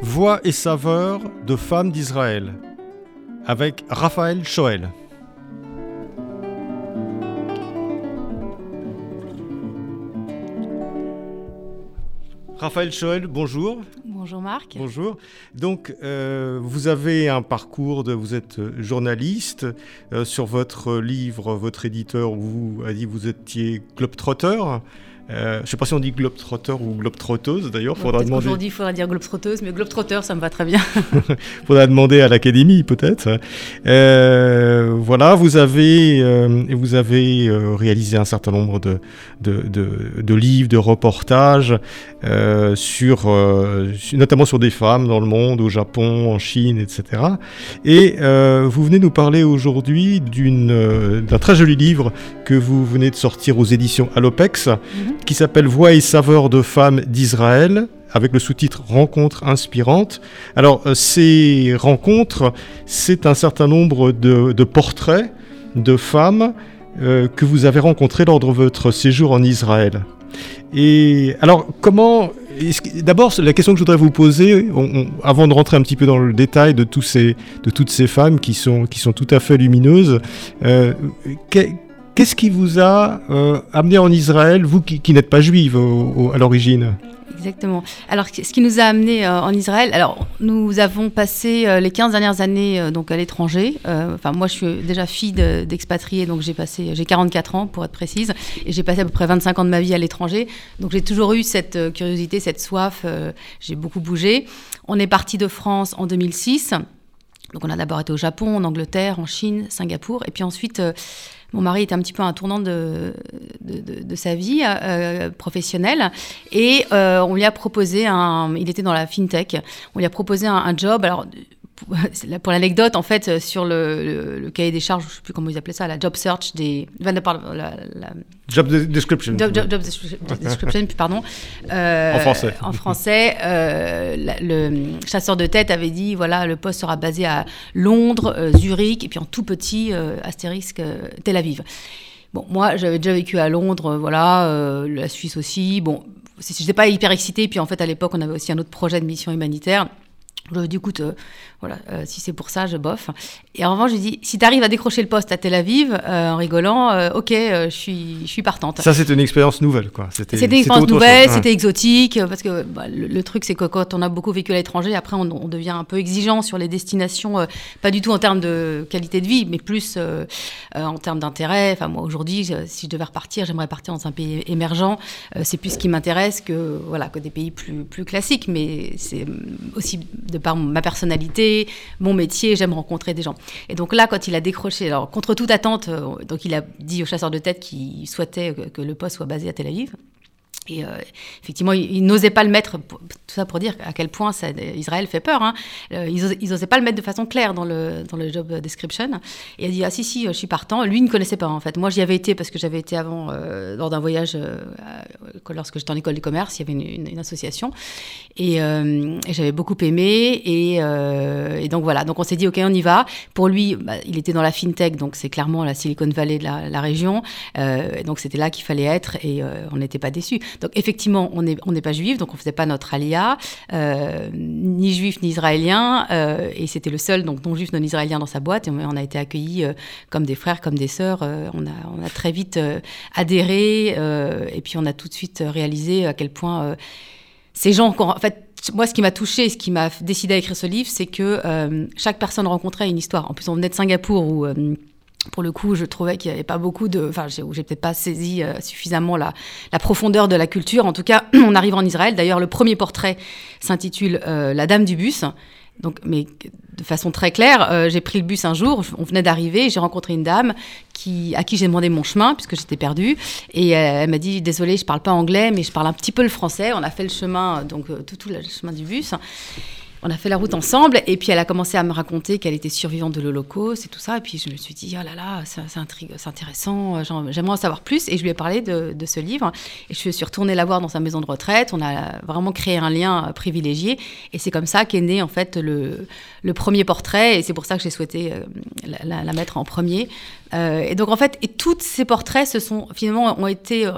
Voix et saveurs de femmes d'Israël avec Raphaël Choël. Raphaël Choël, bonjour. Bonjour Marc. Bonjour. Donc, euh, vous avez un parcours de, vous êtes journaliste. Euh, sur votre livre, votre éditeur vous a dit que vous étiez globetrotter. Euh, je ne sais pas si on dit globetrotter ou globetrotteuse d'ailleurs. Faudra demander. Aujourd'hui, il faudra dire globetrotteuse, mais globetrotter, ça me va très bien. faudra demander à l'académie peut-être. Euh, voilà, vous avez, euh, vous avez réalisé un certain nombre de, de, de, de livres, de reportages sur, notamment sur des femmes dans le monde, au Japon, en Chine, etc. Et vous venez nous parler aujourd'hui d'un très joli livre que vous venez de sortir aux éditions Alopex. Mhm qui s'appelle Voix et saveurs de femmes d'Israël avec le sous-titre Rencontres inspirantes. Alors, euh, ces rencontres, c'est un certain nombre de, portraits de femmes euh, que vous avez rencontrées lors de votre séjour en Israël. Et alors, comment. D'abord, la question que je voudrais vous poser, avant de rentrer un petit peu dans le détail de, tous ces, de toutes ces femmes qui sont, qui sont tout à fait lumineuses, euh, Qu'est-ce qui vous a euh, amené en Israël, vous qui, n'êtes pas juive à l'origine Exactement. Alors, ce qui nous a amené euh, en Israël, alors nous avons passé euh, les 15 dernières années donc à l'étranger. Enfin, moi, je suis déjà fille d'expatriés, donc j'ai passé, j'ai 44 ans pour être précise, et j'ai passé à peu près 25 ans de ma vie à l'étranger. Donc, j'ai toujours eu cette curiosité, cette soif. j'ai beaucoup bougé. On est parti de France en 2006. Donc, on a d'abord été au Japon, en Angleterre, en Chine, Singapour, et puis ensuite mon mari était un petit peu un tournant de, de, sa vie euh, professionnelle et euh, on lui a proposé un. Il était dans la fintech. On lui a proposé un, un job. Alors pour l'anecdote, en fait, euh, sur le, cahier des charges, je ne sais plus comment ils appelaient ça, la job search des. La, job description. Job, description, pardon. Euh, en français. En français, euh, le chasseur de tête avait dit voilà, le poste sera basé à Londres, Zurich, et puis en tout petit, astérisque, Tel Aviv. Bon, moi, j'avais déjà vécu à Londres, voilà, la Suisse aussi. Bon, je n'étais pas hyper excitée, puis en fait, à l'époque, on avait aussi un autre projet de mission humanitaire. Je dit, écoute, euh, voilà, euh, si c'est pour ça, je bof. Et en revanche, je dis, si tu arrives à décrocher le poste à Tel Aviv, euh, en rigolant, ok, je, suis, je suis partante. Ça, c'était une expérience nouvelle, quoi. C'était une expérience nouvelle, c'était exotique, parce que bah, le, truc, c'est que quand on a beaucoup vécu à l'étranger, après, on, devient un peu exigeant sur les destinations, pas du tout en termes de qualité de vie, mais plus en termes d'intérêt. Enfin, moi, aujourd'hui, si je devais repartir, j'aimerais partir dans un pays émergent. c'est plus ce qui m'intéresse que, voilà, que des pays plus, plus classiques, mais c'est aussi de par ma personnalité, mon métier, j'aime rencontrer des gens. Et donc là, quand il a décroché, alors contre toute attente, euh, donc il a dit au chasseur de tête qu'il souhaitait que le poste soit basé à Tel Aviv. Et euh, effectivement, ils, n'osaient pas le mettre, tout ça pour dire à quel point Israël fait peur. Hein. Euh, ils n'osaient pas le mettre de façon claire dans le, dans le job description. Et il a dit Ah, si, si, je suis partant. Lui, il ne connaissait pas en fait. Moi, j'y avais été parce que j'avais été avant, euh, lors d'un voyage, lorsque j'étais en école de commerce, il y avait une, association. Et, j'avais beaucoup aimé. Et, donc voilà, donc on s'est dit Ok, on y va. Pour lui, bah, il était dans la fintech, donc c'est clairement la Silicon Valley de la, la région. donc c'était là qu'il fallait être et on n'était pas déçus. Donc effectivement, on n'est pas juif, donc on faisait pas notre alia, euh, ni juif ni israélien, euh, et c'était le seul donc non juif non israélien dans sa boîte, et on, a été accueillis euh, comme des frères, comme des sœurs. on, a, on a très vite adhéré, et puis on a tout de suite réalisé à quel point ces gens, en fait, moi, ce qui m'a touché, ce qui m'a décidé à écrire ce livre, c'est que chaque personne rencontrait une histoire. En plus, on venait de Singapour où pour le coup, je trouvais qu'il n'y avait pas beaucoup de. Enfin, j'ai, j'ai peut-être pas saisi euh, suffisamment la, profondeur de la culture. En tout cas, on arrive en Israël. D'ailleurs, le premier portrait s'intitule euh, La Dame du bus. Donc, mais de façon très claire, euh, j'ai pris le bus un jour, on venait d'arriver, j'ai rencontré une dame qui, à qui j'ai demandé mon chemin, puisque j'étais perdue. Et elle m'a dit Désolée, je ne parle pas anglais, mais je parle un petit peu le français. On a fait le chemin, donc tout le chemin du bus. On a fait la route ensemble et puis elle a commencé à me raconter qu'elle était survivante de l'Holocauste et tout ça. Et puis je me suis dit, oh là là, c'est intéressant, j'aimerais en savoir plus. Et je lui ai parlé de, ce livre. Et je suis retournée la voir dans sa maison de retraite. On a vraiment créé un lien privilégié. Et c'est comme ça qu'est né en fait le, premier portrait. Et c'est pour ça que j'ai souhaité euh, la, mettre en premier. Euh, et donc en fait, et tous ces portraits se sont finalement ont été euh,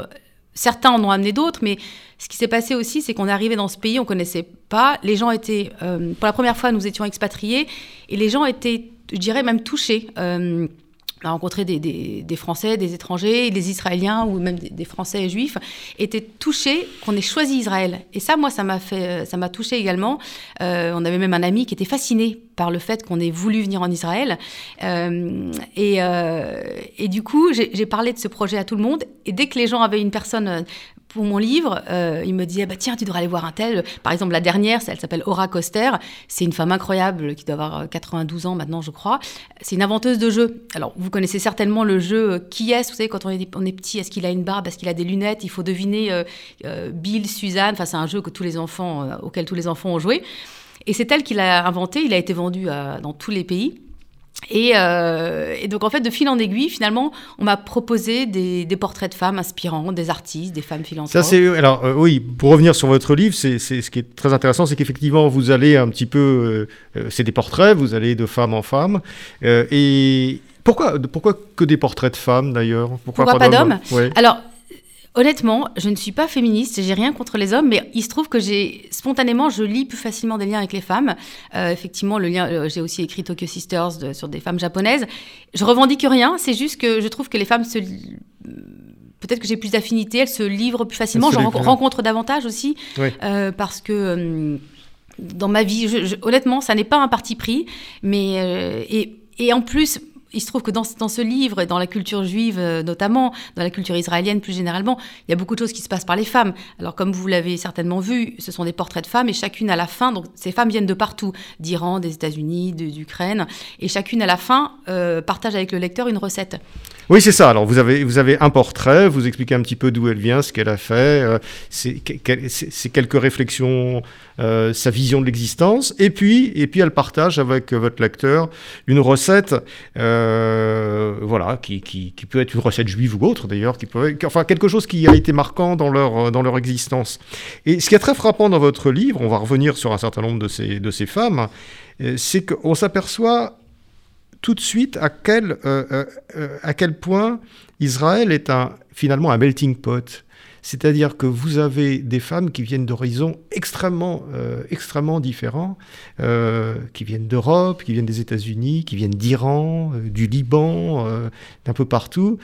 certains en ont amené d'autres, mais ce qui s'est passé aussi, c'est qu'on est arrivé dans ce pays, on connaissait pas. Les gens étaient, euh, pour la première fois, nous étions expatriés, et les gens étaient, je dirais, même touchés. Euh, on a rencontré des, Français, des étrangers, des Israéliens ou même des, Français juifs, étaient touchés qu'on ait choisi Israël. Et ça, moi, ça m'a fait, ça m'a touché également. Euh, on avait même un ami qui était fasciné par le fait qu'on ait voulu venir en Israël. Euh, et, euh, et, du coup, j'ai parlé de ce projet à tout le monde. Et dès que les gens avaient une personne pour mon livre, euh, il me disait bah, Tiens, tu devrais aller voir un tel. Par exemple, la dernière, elle s'appelle Aura Coster. C'est une femme incroyable qui doit avoir 92 euh, ans maintenant, je crois. C'est une inventeuse de jeux. Alors, vous connaissez certainement le jeu euh, Qui est Vous savez, quand on est, on est petit, est-ce qu'il a une barbe? Est-ce qu'il a des lunettes? Il faut deviner Bill, Suzanne. Enfin, c'est un jeu que tous les enfants, auquel tous les enfants ont joué. Et c'est elle qui l'a inventé. Il a été vendu dans tous les pays. Euh, et, donc, en fait, de fil en aiguille, finalement, on m'a proposé des, portraits de femmes inspirants, des artistes, des femmes philanthropes. Ça, c'est, alors, euh, oui, pour revenir sur votre livre, c'est, ce qui est très intéressant, c'est qu'effectivement, vous allez un petit peu. Euh, c'est des portraits, vous allez de femme en femme. et pourquoi, pourquoi que des portraits de femmes, d'ailleurs? Pourquoi, pas, d'hommes? Alors, Honnêtement, je ne suis pas féministe, j'ai rien contre les hommes, mais il se trouve que j'ai spontanément, je lis plus facilement des liens avec les femmes. Euh, effectivement, le lien, euh, j'ai aussi écrit Tokyo Sisters sur des femmes japonaises. Je revendique rien, c'est juste que je trouve que les femmes se peut-être que j'ai plus d'affinité, elles se livrent plus facilement, j'en rencontre davantage aussi, euh, parce que dans ma vie, honnêtement, ça n'est pas un parti pris, mais et, et en plus, il se trouve que dans, dans, ce livre, et dans la culture juive euh, notamment, dans la culture israélienne plus généralement, il y a beaucoup de choses qui se passent par les femmes. Alors comme vous l'avez certainement vu, ce sont des portraits de femmes et chacune à la fin, donc ces femmes viennent de partout, d'Iran, des États-Unis, d'Ukraine, et chacune à la fin euh, partage avec le lecteur une recette. Oui, c'est ça. Alors, vous avez, vous avez un portrait, vous expliquez un petit peu d'où elle vient, ce qu'elle a fait, euh, c'est quelques réflexions, euh, sa vision de l'existence, et puis, et puis elle partage avec votre lecteur une recette, euh, voilà, qui, qui, qui, peut être une recette juive ou autre d'ailleurs, qui peut, enfin quelque chose qui a été marquant dans leur, dans leur existence. Et ce qui est très frappant dans votre livre, on va revenir sur un certain nombre de ces, de ces femmes, c'est qu'on s'aperçoit tout de suite à quel, euh, euh, euh, à quel point Israël est un, finalement un melting pot. C'est-à-dire que vous avez des femmes qui viennent d'horizons extrêmement, extrêmement différents, qui viennent d'Europe, qui viennent des États-Unis, qui viennent d'Iran, du Liban, d'un peu partout.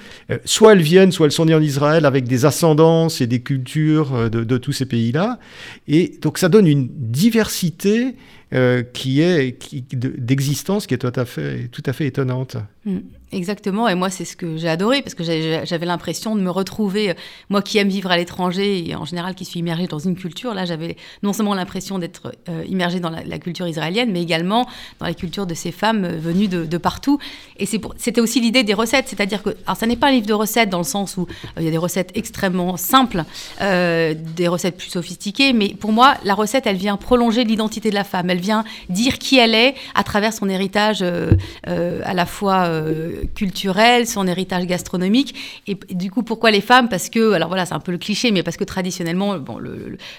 soit elles viennent, soit elles sont nées en Israël avec des ascendances et des cultures de tous ces pays-là. Et donc ça donne une diversité euh, qui est d'existence qui est tout à fait, tout à fait étonnante. Mm. Exactement, et moi c'est ce que j'ai adoré parce que j'avais l'impression de me retrouver, euh, moi qui aime vivre à l'étranger et en général qui suis immergée dans une culture, là j'avais non seulement l'impression d'être euh, immergée dans la, culture israélienne, mais également dans la culture de ces femmes venues de, partout. Et c'était aussi l'idée des recettes, c'est-à-dire que, alors ça n'est pas un livre de recettes dans le sens où il y a des recettes extrêmement simples, des recettes plus sophistiquées, mais pour moi la recette elle vient prolonger l'identité de la femme, vient dire qui elle est à travers son héritage à la fois culturel, son héritage gastronomique. Et, du coup, pourquoi les femmes? Parce que, alors voilà, c'est un peu le cliché, mais parce que traditionnellement, bon,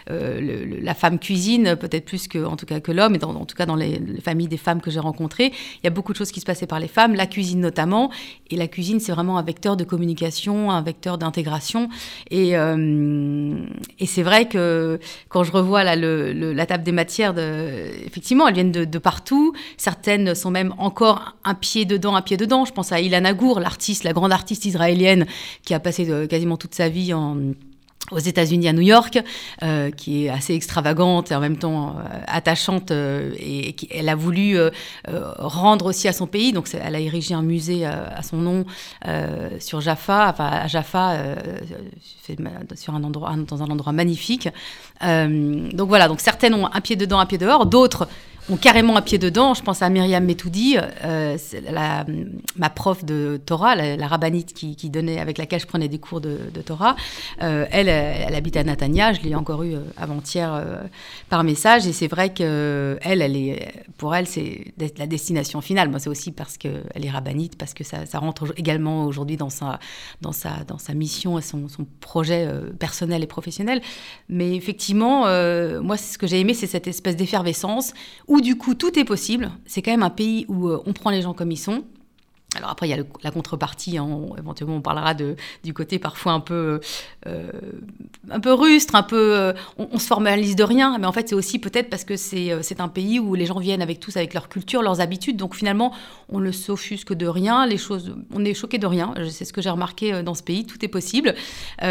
euh, la femme cuisine peut-être plus que, tout cas, que l'homme, et en tout cas dans les, familles des femmes que j'ai rencontrées, il y a beaucoup de choses qui se passaient par les femmes, la cuisine notamment. Et la cuisine, c'est vraiment un vecteur de communication, un vecteur d'intégration. Et, euh, et c'est vrai que quand je revois là, la table des matières, de, effectivement, elles viennent de, partout. Certaines sont même encore un pied dedans, un pied dedans. Je pense à Ilana Gour, l'artiste, la grande artiste israélienne qui a passé euh, quasiment toute sa vie aux États-Unis, à New York, euh, qui est assez extravagante et en même temps euh, attachante, et, elle a voulu rendre aussi à son pays. Donc, elle a érigé un musée à son nom sur Jaffa, enfin à Jaffa, sur un endroit, dans un endroit magnifique. donc voilà. Donc certaines ont un pied dedans, un pied dehors. D'autres ont carrément un pied dedans. Je pense à Myriam Metoudi, euh, ma prof de Torah, la, rabbinite qui, donnait, avec laquelle je prenais des cours de, Torah. Euh, elle, elle habite à Natania, je l'ai encore eu euh, avant-hier par message, et c'est vrai que elle, pour elle, c'est la destination finale. Moi, c'est aussi parce qu'elle est rabbinite, parce que ça, rentre également aujourd'hui dans sa, dans, sa, dans sa mission et son, son projet personnel et professionnel. Mais effectivement, moi, ce que j'ai aimé, c'est cette espèce d'effervescence où du coup tout est possible. C'est quand même un pays où euh, on prend les gens comme ils sont. Alors après, il y a la contrepartie, hein, éventuellement on parlera de, du côté parfois un peu, euh, un peu rustre, un peu... Euh, on, se formalise de rien, mais en fait c'est aussi peut-être parce que c'est, c'est un pays où les gens viennent avec tous, avec leur culture, leurs habitudes, donc finalement on ne s'offusque de rien, les choses, on est choqué de rien, c'est ce que j'ai remarqué dans ce pays, tout est possible. et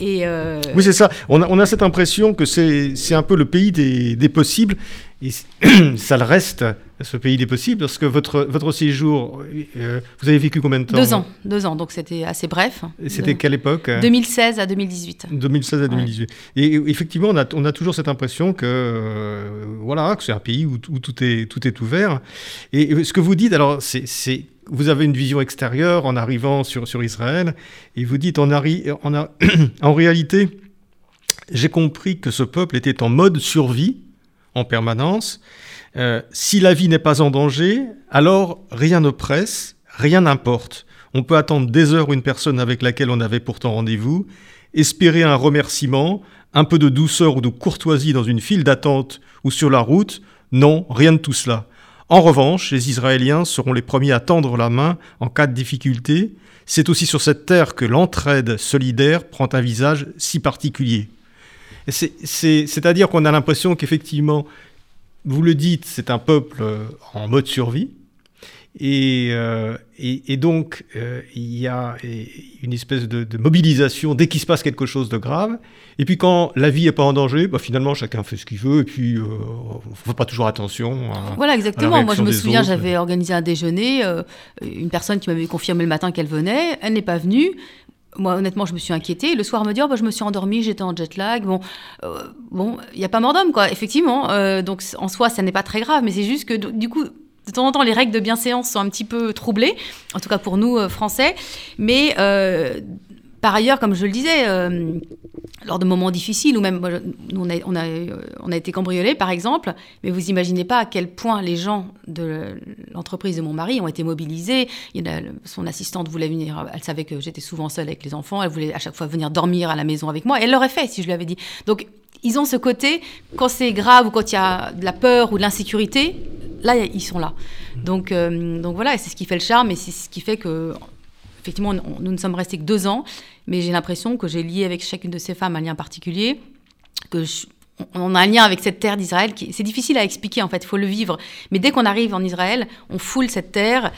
Oui c'est ça, on a, on a, cette impression que c'est un peu le pays des, des possibles, et ça le reste, ce pays des possibles, parce que votre, votre séjour, euh, vous avez vécu combien de temps Deux ans, deux ans, donc c'était assez bref. C'était quelle époque 2016 à 2018. 2016 à 2018. Et effectivement, on a, on a toujours cette impression que, euh, voilà, que c'est un pays où, tout, est, tout est ouvert. Et ce que vous dites, alors, c'est vous avez une vision extérieure en arrivant sur, sur Israël, et vous dites, on a, en réalité, j'ai compris que ce peuple était en mode survie, en permanence. Euh, si la vie n'est pas en danger, alors rien ne presse, rien n'importe. On peut attendre des heures une personne avec laquelle on avait pourtant rendez-vous, espérer un remerciement, un peu de douceur ou de courtoisie dans une file d'attente ou sur la route. Non, rien de tout cela. En revanche, les Israéliens seront les premiers à tendre la main en cas de difficulté. C'est aussi sur cette terre que l'entraide solidaire prend un visage si particulier. C'est-à-dire qu'on a l'impression qu'effectivement, vous le dites, c'est un peuple euh, en mode survie. Et, euh, donc, euh, il y a une espèce de, mobilisation dès qu'il se passe quelque chose de grave. Et puis quand la vie n'est pas en danger, bah, finalement, chacun fait ce qu'il veut. Et puis, on ne fait pas toujours attention. voilà, exactement. Moi, je me souviens, j'avais organisé un déjeuner. une personne qui m'avait confirmé le matin qu'elle venait, elle n'est pas venue moi, honnêtement, je me suis inquiétée. Le soir, me dire, oh, bah, je me suis endormie, j'étais en jet lag. Bon, euh, bon, il n'y a pas mort d'homme, quoi, effectivement. Euh, donc, en soi, ça n'est pas très grave, mais c'est juste que, du coup, de temps en temps, les règles de bienséance sont un petit peu troublées, en tout cas pour nous, euh, Français. Mais par ailleurs, comme je le disais, euh, lors de moments difficiles, ou même on, a, on, a, été cambriolés par exemple, mais vous imaginez pas à quel point les gens de l'entreprise de mon mari ont été mobilisés. Son assistante voulait venir, elle savait que j'étais souvent seule avec les enfants, elle voulait à chaque fois venir dormir à la maison avec moi, et elle l'aurait fait si je lui avais dit. Donc ils ont ce côté, quand c'est grave ou quand il y a de la peur ou de l'insécurité, là, ils sont là. Donc, euh, donc voilà, c'est ce qui fait le charme et c'est ce qui fait que effectivement, nous ne sommes restés que deux ans, mais j'ai l'impression que j'ai lié avec chacune de ces femmes un lien particulier, que on a un lien avec cette terre d'Israël. C'est difficile à expliquer, en fait, il faut le vivre. Mais dès qu'on arrive en Israël, on foule cette terre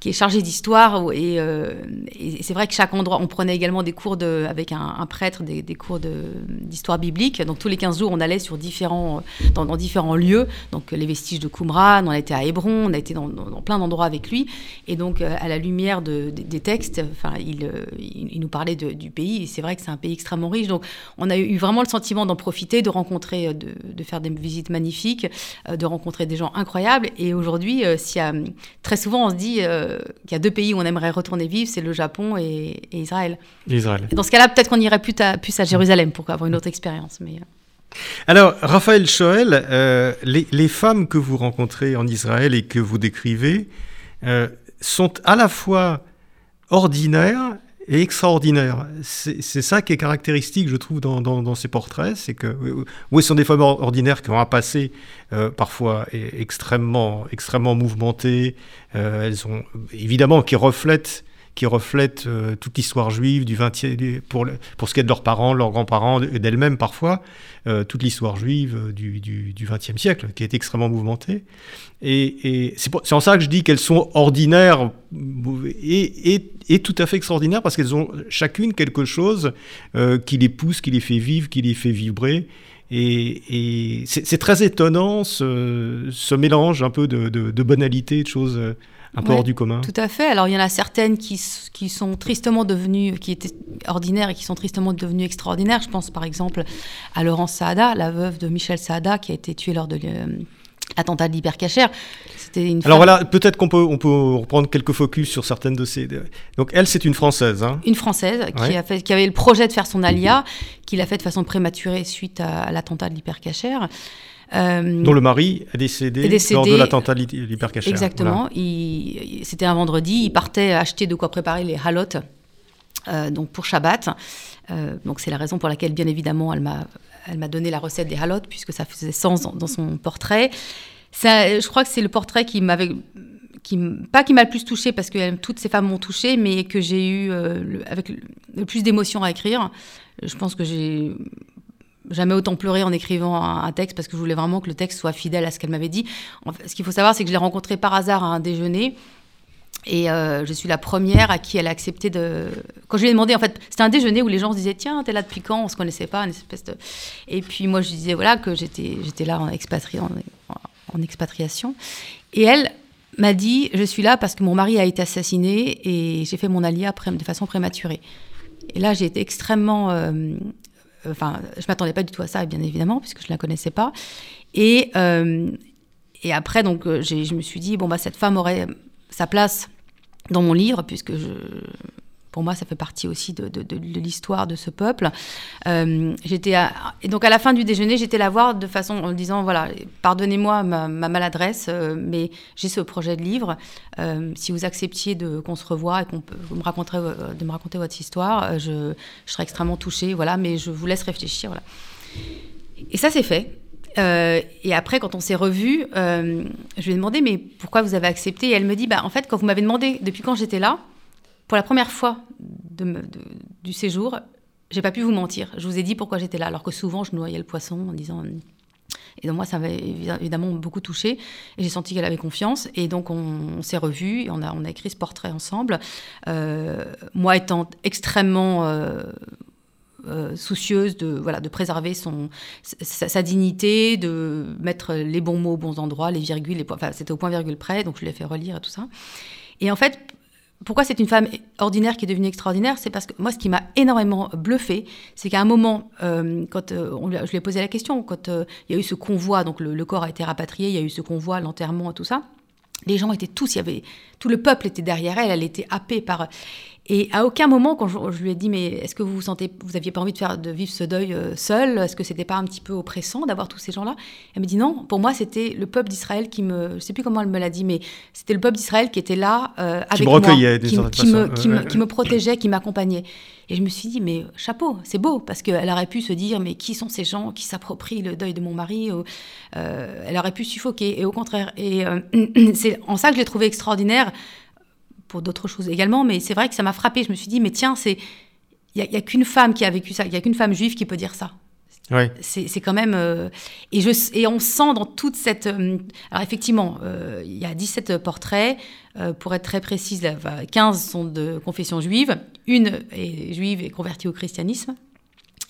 qui est chargé d'histoire. Euh, et, c'est vrai que chaque endroit, on prenait également des cours de, avec un, prêtre, des, cours d'histoire biblique. Donc tous les 15 jours, on allait sur différents, dans, différents lieux. Donc les vestiges de Qumran, on été à Hébron, on a été dans, plein d'endroits avec lui. Et donc euh, à la lumière de, des textes, enfin, il, euh, il, nous parlait du pays. Et c'est vrai que c'est un pays extrêmement riche. Donc on a eu vraiment le sentiment d'en profiter, de rencontrer, de, faire des visites magnifiques, de rencontrer des gens incroyables. Et aujourd'hui, a, très souvent, on se dit qu'il y a deux pays où on aimerait retourner vivre, c'est le Japon et, Israël. Israël. Dans ce cas-là, peut-être qu'on irait plus à, plus à Jérusalem pour avoir une autre expérience. Mais... Euh. Alors, Raphaël Choël, euh, les, femmes que vous rencontrez en Israël et que vous décrivez euh, sont à la fois ordinaires et extraordinaire. C'est ça qui est caractéristique, je trouve, dans, ces portraits. C'est que, oui, ce sont des femmes ordinaires qui ont un passé euh, parfois extrêmement, extrêmement mouvementé. Euh, elles ont, évidemment, qui reflètent qui reflètent euh, toute l'histoire juive du 20e, pour, pour ce qui est de leurs parents, leurs grands-parents et d'elles-mêmes parfois, euh, toute l'histoire juive euh, du, du, du, 20e siècle, qui est extrêmement mouvementée. Et, et c'est en ça que je dis qu'elles sont ordinaires et, et, et, tout à fait extraordinaires, parce qu'elles ont chacune quelque chose qui les pousse, qui les fait vivre, qui les fait vibrer. Et, c'est très étonnant ce, ce, mélange un peu de, de, de banalité, de choses un peu hors du commun. Tout à fait. Alors il y en a certaines qui, qui sont tristement devenues, qui étaient ordinaires et qui sont tristement devenues extraordinaires. Je pense par exemple à Laurence Saada, la veuve de Michel Saada, qui a été tuée lors de attentat de l'hypercachère. C'était une. Alors voilà, peut-être qu'on peut, on peut reprendre quelques focus sur certaines de ces. Donc elle, c'est une française. Hein. Une française qui a fait, qui avait le projet de faire son alia, qui l'a fait de façon prématurée suite à, l'attentat de l'hypercachère. Euh, dont le mari est décédé, lors de l'attentat de. Exactement. C'était un vendredi. Il partait acheter de quoi préparer les halotes euh, donc pour Shabbat. Euh, donc c'est la raison pour laquelle, bien évidemment, elle m'a elle m'a donné la recette des halotes puisque ça faisait sens dans, son portrait. Ça, je crois que c'est le portrait qui m'avait qui, pas qui m'a le plus touché parce que toutes ces femmes m'ont touché, mais que j'ai eu euh, avec le, plus d'émotion à écrire. Je pense que j'ai jamais autant pleuré en écrivant un, texte parce que je voulais vraiment que le texte soit fidèle à ce qu'elle m'avait dit. ce qu'il faut savoir, c'est que je l'ai rencontrée par hasard à un déjeuner. Et euh, je suis la première à qui elle a accepté de. Quand je lui ai demandé, en fait, c'était un déjeuner où les gens se disaient Tiens, t'es là depuis quand? On se connaissait pas, une espèce de. Et puis moi, je disais voilà que j'étais, j'étais là en, expatri... en, expatriation. Et elle m'a dit Je suis là parce que mon mari a été assassiné et j'ai fait mon alia de façon prématurée. Et là, j'ai été extrêmement. Euh, enfin, je m'attendais pas du tout à ça, bien évidemment, puisque je ne la connaissais pas. Et, euh, et après, donc, je me suis dit Bon, bah, cette femme aurait sa place dans mon livre, puisque je, pour moi, ça fait partie aussi de, l'histoire de ce peuple. Euh, j'étais et donc à la fin du déjeuner, j'étais la voir de façon en disant voilà, pardonnez-moi ma, maladresse, euh, mais j'ai ce projet de livre. Euh, si vous acceptiez de qu'on se revoie et qu'on me raconter de me raconter votre histoire, je, serais extrêmement touchée. Voilà, mais je vous laisse réfléchir. Et ça, c'est fait. Et après, quand on s'est revus, je lui ai demandé, mais pourquoi vous avez accepté? Et elle me dit, bah, en fait, quand vous m'avez demandé depuis quand j'étais là, pour la première fois du séjour, j'ai pas pu vous mentir. Je vous ai dit pourquoi j'étais là, alors que souvent, je noyais le poisson en disant. Et donc moi, ça m'a évidemment beaucoup touché. Et j'ai senti qu'elle avait confiance. Et donc on, s'est revus et on a, écrit ce portrait ensemble. Euh, moi étant extrêmement euh, soucieuse de, voilà, de préserver son, sa, dignité, de mettre les bons mots aux bons endroits, les virgules, les enfin, c'était au point virgule près, donc je l'ai fait relire et tout ça. Et en fait, pourquoi c'est une femme ordinaire qui est devenue extraordinaire C'est parce que moi, ce qui m'a énormément bluffé, c'est qu'à un moment, euh, quand euh, je lui ai posé la question, quand il y a eu ce convoi, donc le, le, corps a été rapatrié, il y a eu ce convoi, l'enterrement tout ça, les gens étaient tous, il y avait tout le peuple était derrière elle, elle était happée par. Et à aucun moment, quand je, lui ai dit, mais est-ce que vous vous sentez, vous aviez pas envie de faire, de vivre ce deuil euh, seul? Est-ce que c'était pas un petit peu oppressant d'avoir tous ces gens-là? Elle me dit non. Pour moi, c'était le peuple d'Israël qui me, je sais plus comment elle me l'a dit, mais c'était le peuple d'Israël qui était là euh, avec moi, qui, me, qui, me, qui me protégeait, qui m'accompagnait. Et je me suis dit, mais chapeau, c'est beau, parce qu'elle aurait pu se dire, mais qui sont ces gens qui s'approprient le deuil de mon mari? Euh, Elle aurait pu suffoquer, et au contraire. Et c'est en ça que je l'ai trouvé extraordinaire pour d'autres choses également, mais c'est vrai que ça m'a frappé. Je me suis dit, mais tiens, c'est il n'y a, qu'une femme qui a vécu ça, il n'y a qu'une femme juive qui peut dire ça. C'est quand même. Euh, et, je, et on sent dans toute cette. Euh, alors, effectivement, euh, il y a 17 portraits. pour être très précise, 15 sont de confession juive. Une est juive et convertie au christianisme.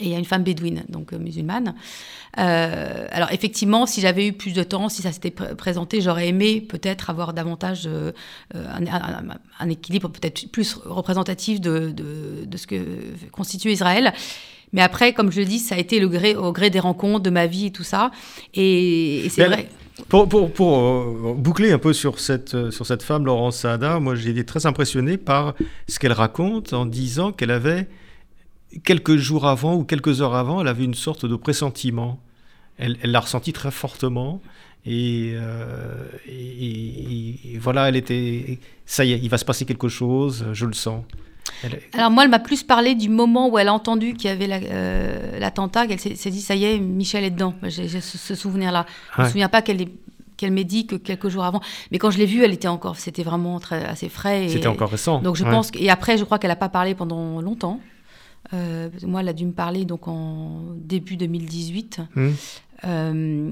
Et il y a une femme bédouine, donc musulmane. Euh, alors effectivement, si j'avais eu plus de temps, si ça s'était présenté, j'aurais aimé peut-être avoir davantage euh, un, équilibre peut-être plus représentatif de, de, ce que constitue Israël. Mais après, comme je le dis, ça a été le gré, au gré des rencontres, de ma vie et tout ça. Et, c'est vrai. Pour, pour, pour euh, boucler un peu sur cette, sur cette femme, Laurence Saada, moi j'ai été très impressionné par ce qu'elle raconte en disant qu'elle avait quelques jours avant ou quelques heures avant, elle avait une sorte de pressentiment. Elle l'a ressenti très fortement. Euh, et, et, voilà, elle était. Ça y est, il va se passer quelque chose, je le sens. Alors moi, elle m'a plus parlé du moment où elle a entendu qu'il y avait l'attentat, la, euh, qu'elle s'est dit, ça y est, Michel est dedans. J'ai ce, souvenir-là. Je ne me souviens pas qu'elle qu'elle m'ait dit que quelques jours avant. Mais quand je l'ai vue, elle était encore, c'était vraiment très, assez frais. C'était encore récent. Donc je pense, et après, je crois qu'elle n'a pas parlé pendant longtemps. Euh, moi, elle a dû me parler donc en début 2018. Mmh. Euh,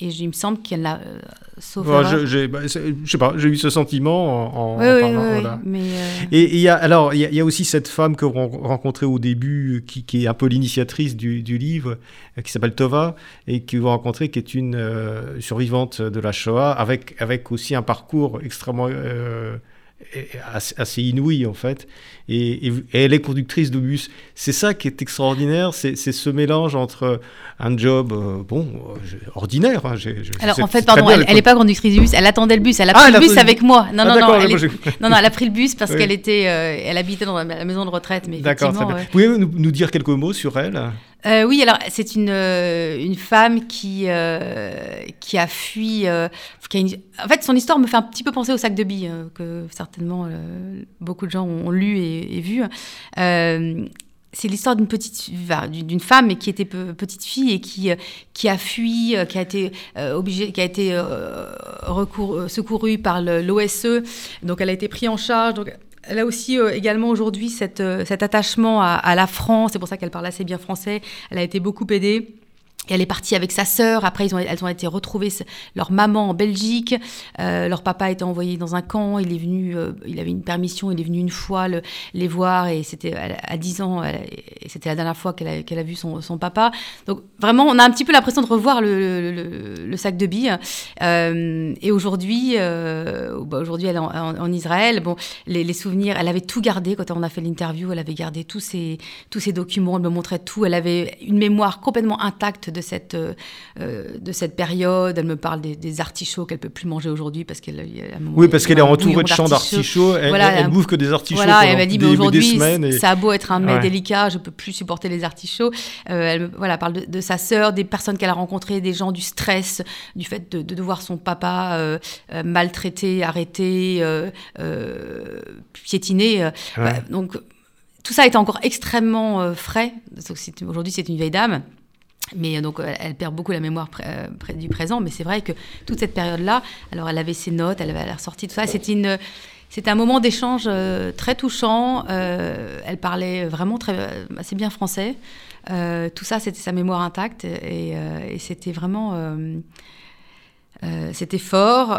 et il me semble qu'elle l'a euh, sauvé. je, bah, je, sais pas, j'ai eu ce sentiment en, parlant. mais Et il y a alors il y, a aussi cette femme que vous rencontrez au début, qui, qui est un peu l'initiatrice du, du, livre, qui s'appelle Tova, et que vous rencontrez, qui est une survivante de la Shoah, avec avec aussi un parcours extrêmement assez inouïe en fait. Et, elle est conductrice de bus. C'est ça qui est extraordinaire, c'est ce mélange entre un job euh, bon euh, ordinaire. Hein, Alors en fait, pardon, elle n'est pas conductrice de bus, elle attendait le bus, elle a ah, pris le bus avec moi. Non, ah, non, non, elle non, non, elle a pris le bus parce qu'elle était, euh, elle habitait dans la maison de retraite. D'accord, Pouvez-vous nous, nous, dire quelques mots sur elle? Euh, oui, alors c'est une, euh, une femme qui, euh, qui a fui. En fait, son histoire me fait un petit peu penser au sac de billes, que certainement beaucoup de gens ont, lu et, vu. c'est l'histoire d'une petite d'une femme qui était petite fille et qui qui a fui qui a été obligée qui a été secourue par l'OSE donc elle a été prise en charge a aussi euh, également aujourd'hui euh, cet attachement à, à la France, c'est pour ça qu'elle parle assez bien français, elle a été beaucoup aidée elle est partie avec sa sœur. Après, elles ont été retrouvées, leur maman en Belgique. Euh, leur papa a été envoyé dans un camp. Il est venu, euh, il avait une permission. Il est venu une fois le, les voir et c'était à 10 ans. C'était la dernière fois qu'elle a, vu son, papa. Donc vraiment, on a un petit peu l'impression de revoir le, sac de billes. Euh, et aujourd'hui, bah aujourd'hui, elle est en, Israël. Bon, les, souvenirs, elle avait tout gardé quand on a fait l'interview. Elle avait gardé tous ses documents. Elle me montrait tout. Elle avait une mémoire complètement intacte de cette, euh, euh, de cette période. Elle me parle des, artichauts qu'elle peut plus manger aujourd'hui parce qu'elle Oui, parce qu'elle est entourée de champs d'artichauts. Elle, voilà, elle, bouffe que des artichauts. Voilà, elle m'a dit, mais aujourd'hui, ça a beau être un mets délicat, je peux plus supporter les artichauts. Euh, elle voilà, parle de, sa sœur, des personnes qu'elle a rencontrées, des gens du stress, du fait de, de voir son papa maltraité, arrêté, piétiné. donc, tout ça est encore extrêmement frais. Aujourd'hui, c'est une vieille dame. Mais euh, donc, elle perd beaucoup la mémoire euh, du présent. Mais c'est vrai que toute cette période-là, alors elle avait ses notes, elle avait ressorti tout ça. C'était une. C'était un moment d'échange euh, très touchant. elle parlait vraiment très, assez bien français. tout ça, c'était sa mémoire intacte et, et c'était vraiment, c'était fort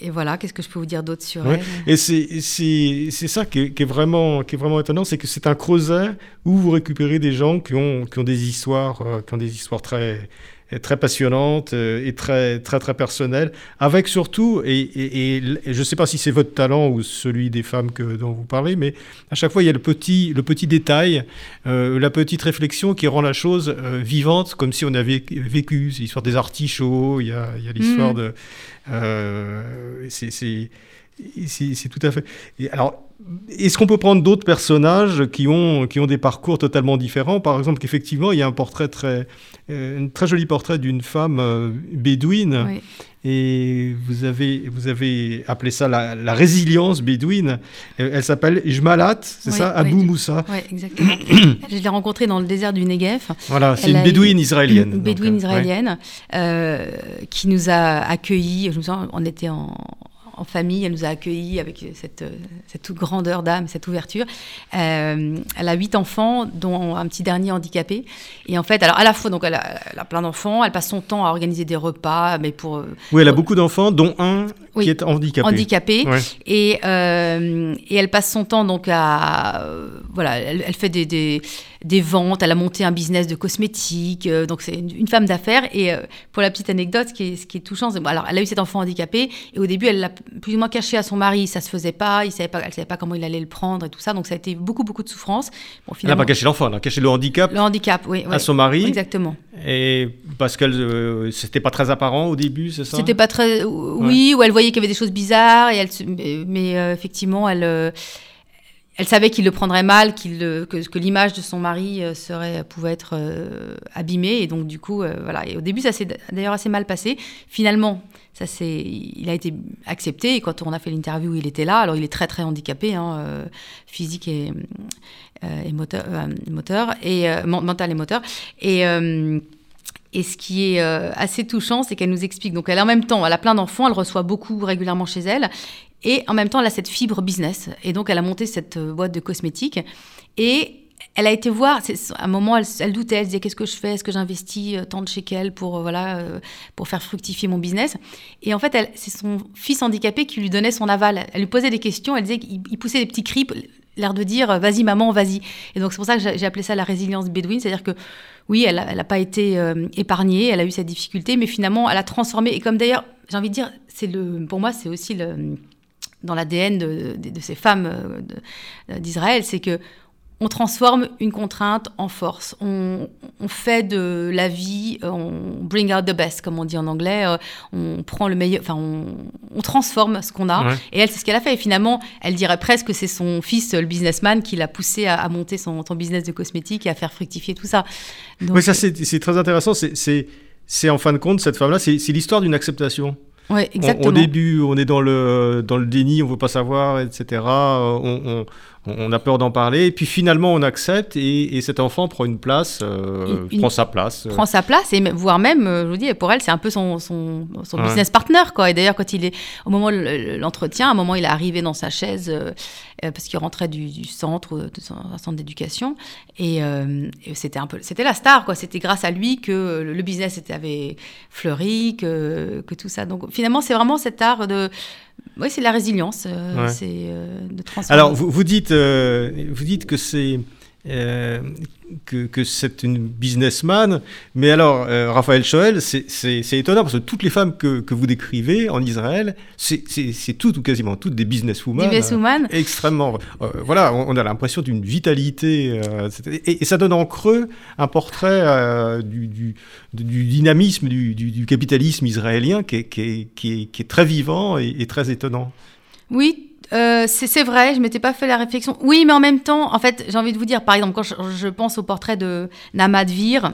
et voilà, qu'est-ce que je peux vous dire d'autre sur elle Et c'est ça qui est, vraiment, qui est vraiment étonnant, c'est que c'est un creuset où vous récupérez des gens qui ont, qui ont des histoires, euh, qui ont des histoires très, très passionnante euh, et très, très, très personnelle, avec surtout, et, je ne sais pas si c'est votre talent ou celui des femmes que, dont vous parlez, mais à chaque fois, il y a le petit, le petit détail, euh, la petite réflexion qui rend la chose euh, vivante, comme si on avait vécu. C'est l'histoire des artichauts, il y a, l'histoire mmh. de... c'est tout à fait... Et alors, est-ce qu'on peut prendre d'autres personnages qui ont, qui ont des parcours totalement différents? Par exemple, qu'effectivement, il y a un portrait très, euh, un très joli portrait d'une femme euh, bédouine. Et vous avez, vous avez appelé ça la, résilience bédouine. Elle, s'appelle Jmalat, c'est ça? Abou Moussa. Oui, exactement. je l'ai rencontrée dans le désert du Negev. Voilà, c'est une bédouine israélienne. Une bédouine israélienne euh, qui nous a accueillis. Je me sens, on était en, en famille. Elle nous a accueillis avec cette, cette grandeur d'âme, cette ouverture. Euh, elle a huit enfants, dont un petit dernier handicapé. Et en fait, alors à la fois, donc elle a, plein d'enfants. Elle passe son temps à organiser des repas, mais pour. Euh, oui, elle a beaucoup d'enfants, dont un qui est handicapé. Handicapé. Et, euh, et elle passe son temps donc à voilà, elle, fait des, des, des, ventes. Elle a monté un business de cosmétiques. donc c'est une, femme d'affaires. Et pour la petite anecdote, ce qui est, ce qui est touchant, c'est alors elle a eu cet enfant handicapé et au début elle l'a plus ou moins caché à son mari, ça se faisait pas, il savait pas, elle savait pas comment il allait le prendre et tout ça, donc ça a été beaucoup beaucoup de souffrance. Bon, finalement, elle n'a pas caché l'enfant, elle a caché le handicap. Le handicap, oui. À son mari. Exactement. Et parce que euh, c'était pas très apparent au début, c'est ça? C'était pas très, oui, où elle voyait qu'il y avait des choses bizarres et elle, mais, euh, effectivement elle. Euh, elle savait qu'il le prendrait mal, que, que l'image de son mari serait, pouvait être abîmée. Et donc, du coup, voilà. Et au début, ça s'est d'ailleurs assez mal passé. Finalement, ça il a été accepté. Et quand on a fait l'interview, il était là. Alors il est très très handicapé, hein, euh, physique et, euh, et moteur, euh, moteur, et mental et moteur. Et et ce qui est assez touchant, c'est qu'elle nous explique. Donc, elle en même temps, elle a plein d'enfants, elle reçoit beaucoup régulièrement chez elle. Et en même temps, elle a cette fibre business. Et donc, elle a monté cette boîte de cosmétiques. Et elle a été voir, à un moment, elle, doutait, elle disait qu'est-ce que je fais, est-ce que j'investis euh, tant de shekels pour, euh, voilà, euh, pour faire fructifier mon business? Et en fait, c'est son fils handicapé qui lui donnait son aval. Elle lui posait des questions, elle disait qu'il poussait des petits cris. l'air de dire euh, vas-y maman, vas-y. Et donc c'est pour ça que j'ai appelé ça la résilience bédouine, c'est-à-dire que oui, elle n'a pas été euh, épargnée, elle a eu cette difficulté, mais finalement elle a transformé. Et comme d'ailleurs, j'ai envie de dire, le, pour moi c'est aussi le, dans l'ADN de, de, ces femmes d'Israël, c'est que on transforme une contrainte en force. On, fait de la vie, euh, on bring out the best, comme on dit en anglais. Euh, on prend le meilleur, enfin, on, transforme ce qu'on a. Et elle, c'est ce qu'elle a fait. Et finalement, elle dirait presque que c'est son fils, le businessman, qui l'a poussé à, monter son, business de cosmétiques et à faire fructifier tout ça. oui, ça, c'est très intéressant. C'est en fin de compte, cette femme-là, c'est l'histoire d'une acceptation. Ouais, exactement. au début, on est dans le, dans le déni, on ne veut pas savoir, etc. On, on, a peur d'en parler, et puis finalement on accepte, et, cet enfant prend une place, euh, prend sa place. Euh. Prend sa place, et voire même, euh, je vous dis, pour elle, c'est un peu son, son, business partner, quoi. Et d'ailleurs, quand il est au moment de l'entretien, à un moment, il est arrivé dans sa chaise, parce qu'il rentrait du, centre, de un centre d'éducation, et, c'était un peu, c'était la star, quoi. C'était grâce à lui que le, business avait fleuri, que, que tout ça. Donc finalement, c'est vraiment cet art de oui, c'est la résilience. Euh, c'est euh, de transformer. Alors, vous, vous dites, euh, vous dites que c'est euh, que, que c'est une businessman. Mais alors, euh, Raphaël Choël, c'est étonnant parce que toutes les femmes que, que vous décrivez en Israël, c'est toutes ou quasiment toutes des businesswomen. Businesswomen. Euh, extrêmement. voilà, on, a l'impression d'une vitalité. Et, ça donne en creux un portrait du, du, du, dynamisme du, du, capitalisme israélien qui est, qui est, qui est, qui est très vivant et, et très étonnant. Oui, euh, c'est vrai, je m'étais pas fait la réflexion. Oui, mais en même temps, en fait, j'ai envie de vous dire, par exemple, quand je, pense au portrait de Namad Vir,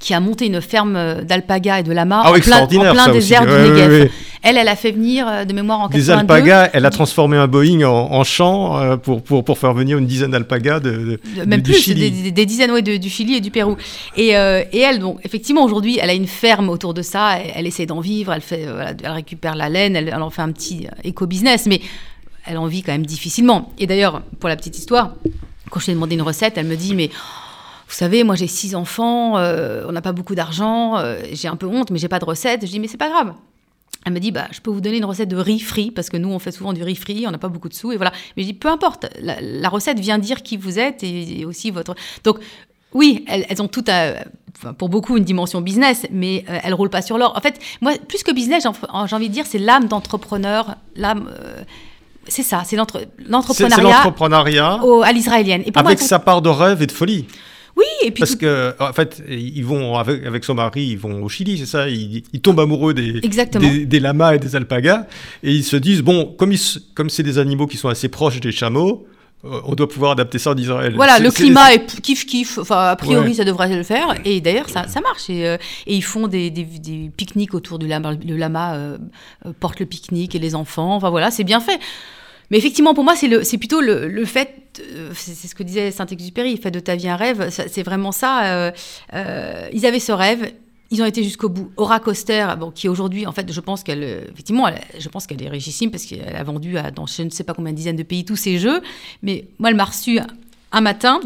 qui a monté une ferme d'alpagas et de lamas ah en plein, en désert du Negev. Elle, elle a fait venir, euh, de mémoire en 82... Des alpagas, elle a transformé un Boeing en, champ euh, pour, pour, pour, faire venir une dizaine d'alpagas de, de, Même plus, Des, des, dizaines ouais, du Chili et du Pérou. Et, et elle, donc, effectivement, aujourd'hui, elle a une ferme autour de ça, elle, essaie d'en vivre, elle, fait, elle récupère la laine, elle, elle en fait un petit éco-business, mais elle en vit quand même difficilement. Et d'ailleurs, pour la petite histoire, quand je lui ai demandé une recette, elle me dit mais vous savez, moi j'ai six enfants, euh, on n'a pas beaucoup d'argent, euh, j'ai un peu honte, mais j'ai pas de recette. Je dis mais c'est pas grave. Elle me dit bah je peux vous donner une recette de riz frit parce que nous on fait souvent du riz frit, on n'a pas beaucoup de sous et voilà. Mais je dis peu importe, la, recette vient dire qui vous êtes et, aussi votre. Donc oui, elles, ont toutes, pour beaucoup, une dimension business, mais elles elles roulent pas sur l'or. En fait, moi, plus que business, j'ai envie de dire, c'est l'âme d'entrepreneur, l'âme. Euh, c'est ça, c'est l'entrepreneuriat. À l'israélienne. avec sa part de rêve et de folie. Oui, et puis parce que en fait, ils vont avec, avec, son mari, ils vont au Chili, c'est ça. Ils, tombent amoureux des, des, lamas et des alpagas, et ils se disent bon, comme comme c'est des animaux qui sont assez proches des chameaux, on doit pouvoir adapter ça en Israël. Voilà, le climat est, kiff kiff. Enfin, a priori, ça devrait le faire. Et d'ailleurs, ça, ça, marche. Et, euh, et, ils font des, des, pique-niques autour du lama. Le lama euh, porte le pique-nique et les enfants. Enfin voilà, c'est bien fait. Mais effectivement, pour moi, c'est plutôt le, le fait, c'est ce que disait Saint-Exupéry, fait de ta vie un rêve, c'est vraiment ça. ils avaient ce rêve, ils ont été jusqu'au bout. Aura Coster, bon, qui aujourd'hui, en fait, je pense qu'elle, effectivement, je pense qu'elle est richissime parce qu'elle a vendu à, dans je ne sais pas combien de dizaines de pays tous ses jeux. Mais moi, elle m'a reçu un matin.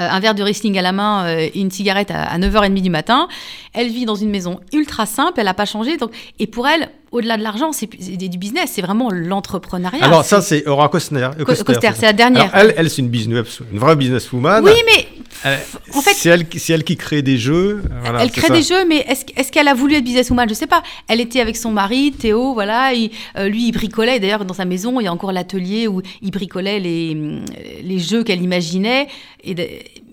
Euh, un verre de Riesling à la main et euh, une cigarette à, 9h30 du matin. Elle vit dans une maison ultra simple, elle n'a pas changé. Donc, et pour elle, au-delà de l'argent, c'est du business, c'est vraiment l'entrepreneuriat. Alors ça, c'est Aura Coster. c'est la dernière. elle, elle c'est une, business, une vraie businesswoman. Oui, mais en fait, c'est elle, elle, qui crée des jeux. elle crée des jeux, mais est-ce est qu'elle a voulu être businesswoman? Je sais pas. Elle était avec son mari, Théo, voilà. Euh, lui, il bricolait. D'ailleurs, dans sa maison, il y a encore l'atelier où il bricolait les, les jeux qu'elle imaginait. Et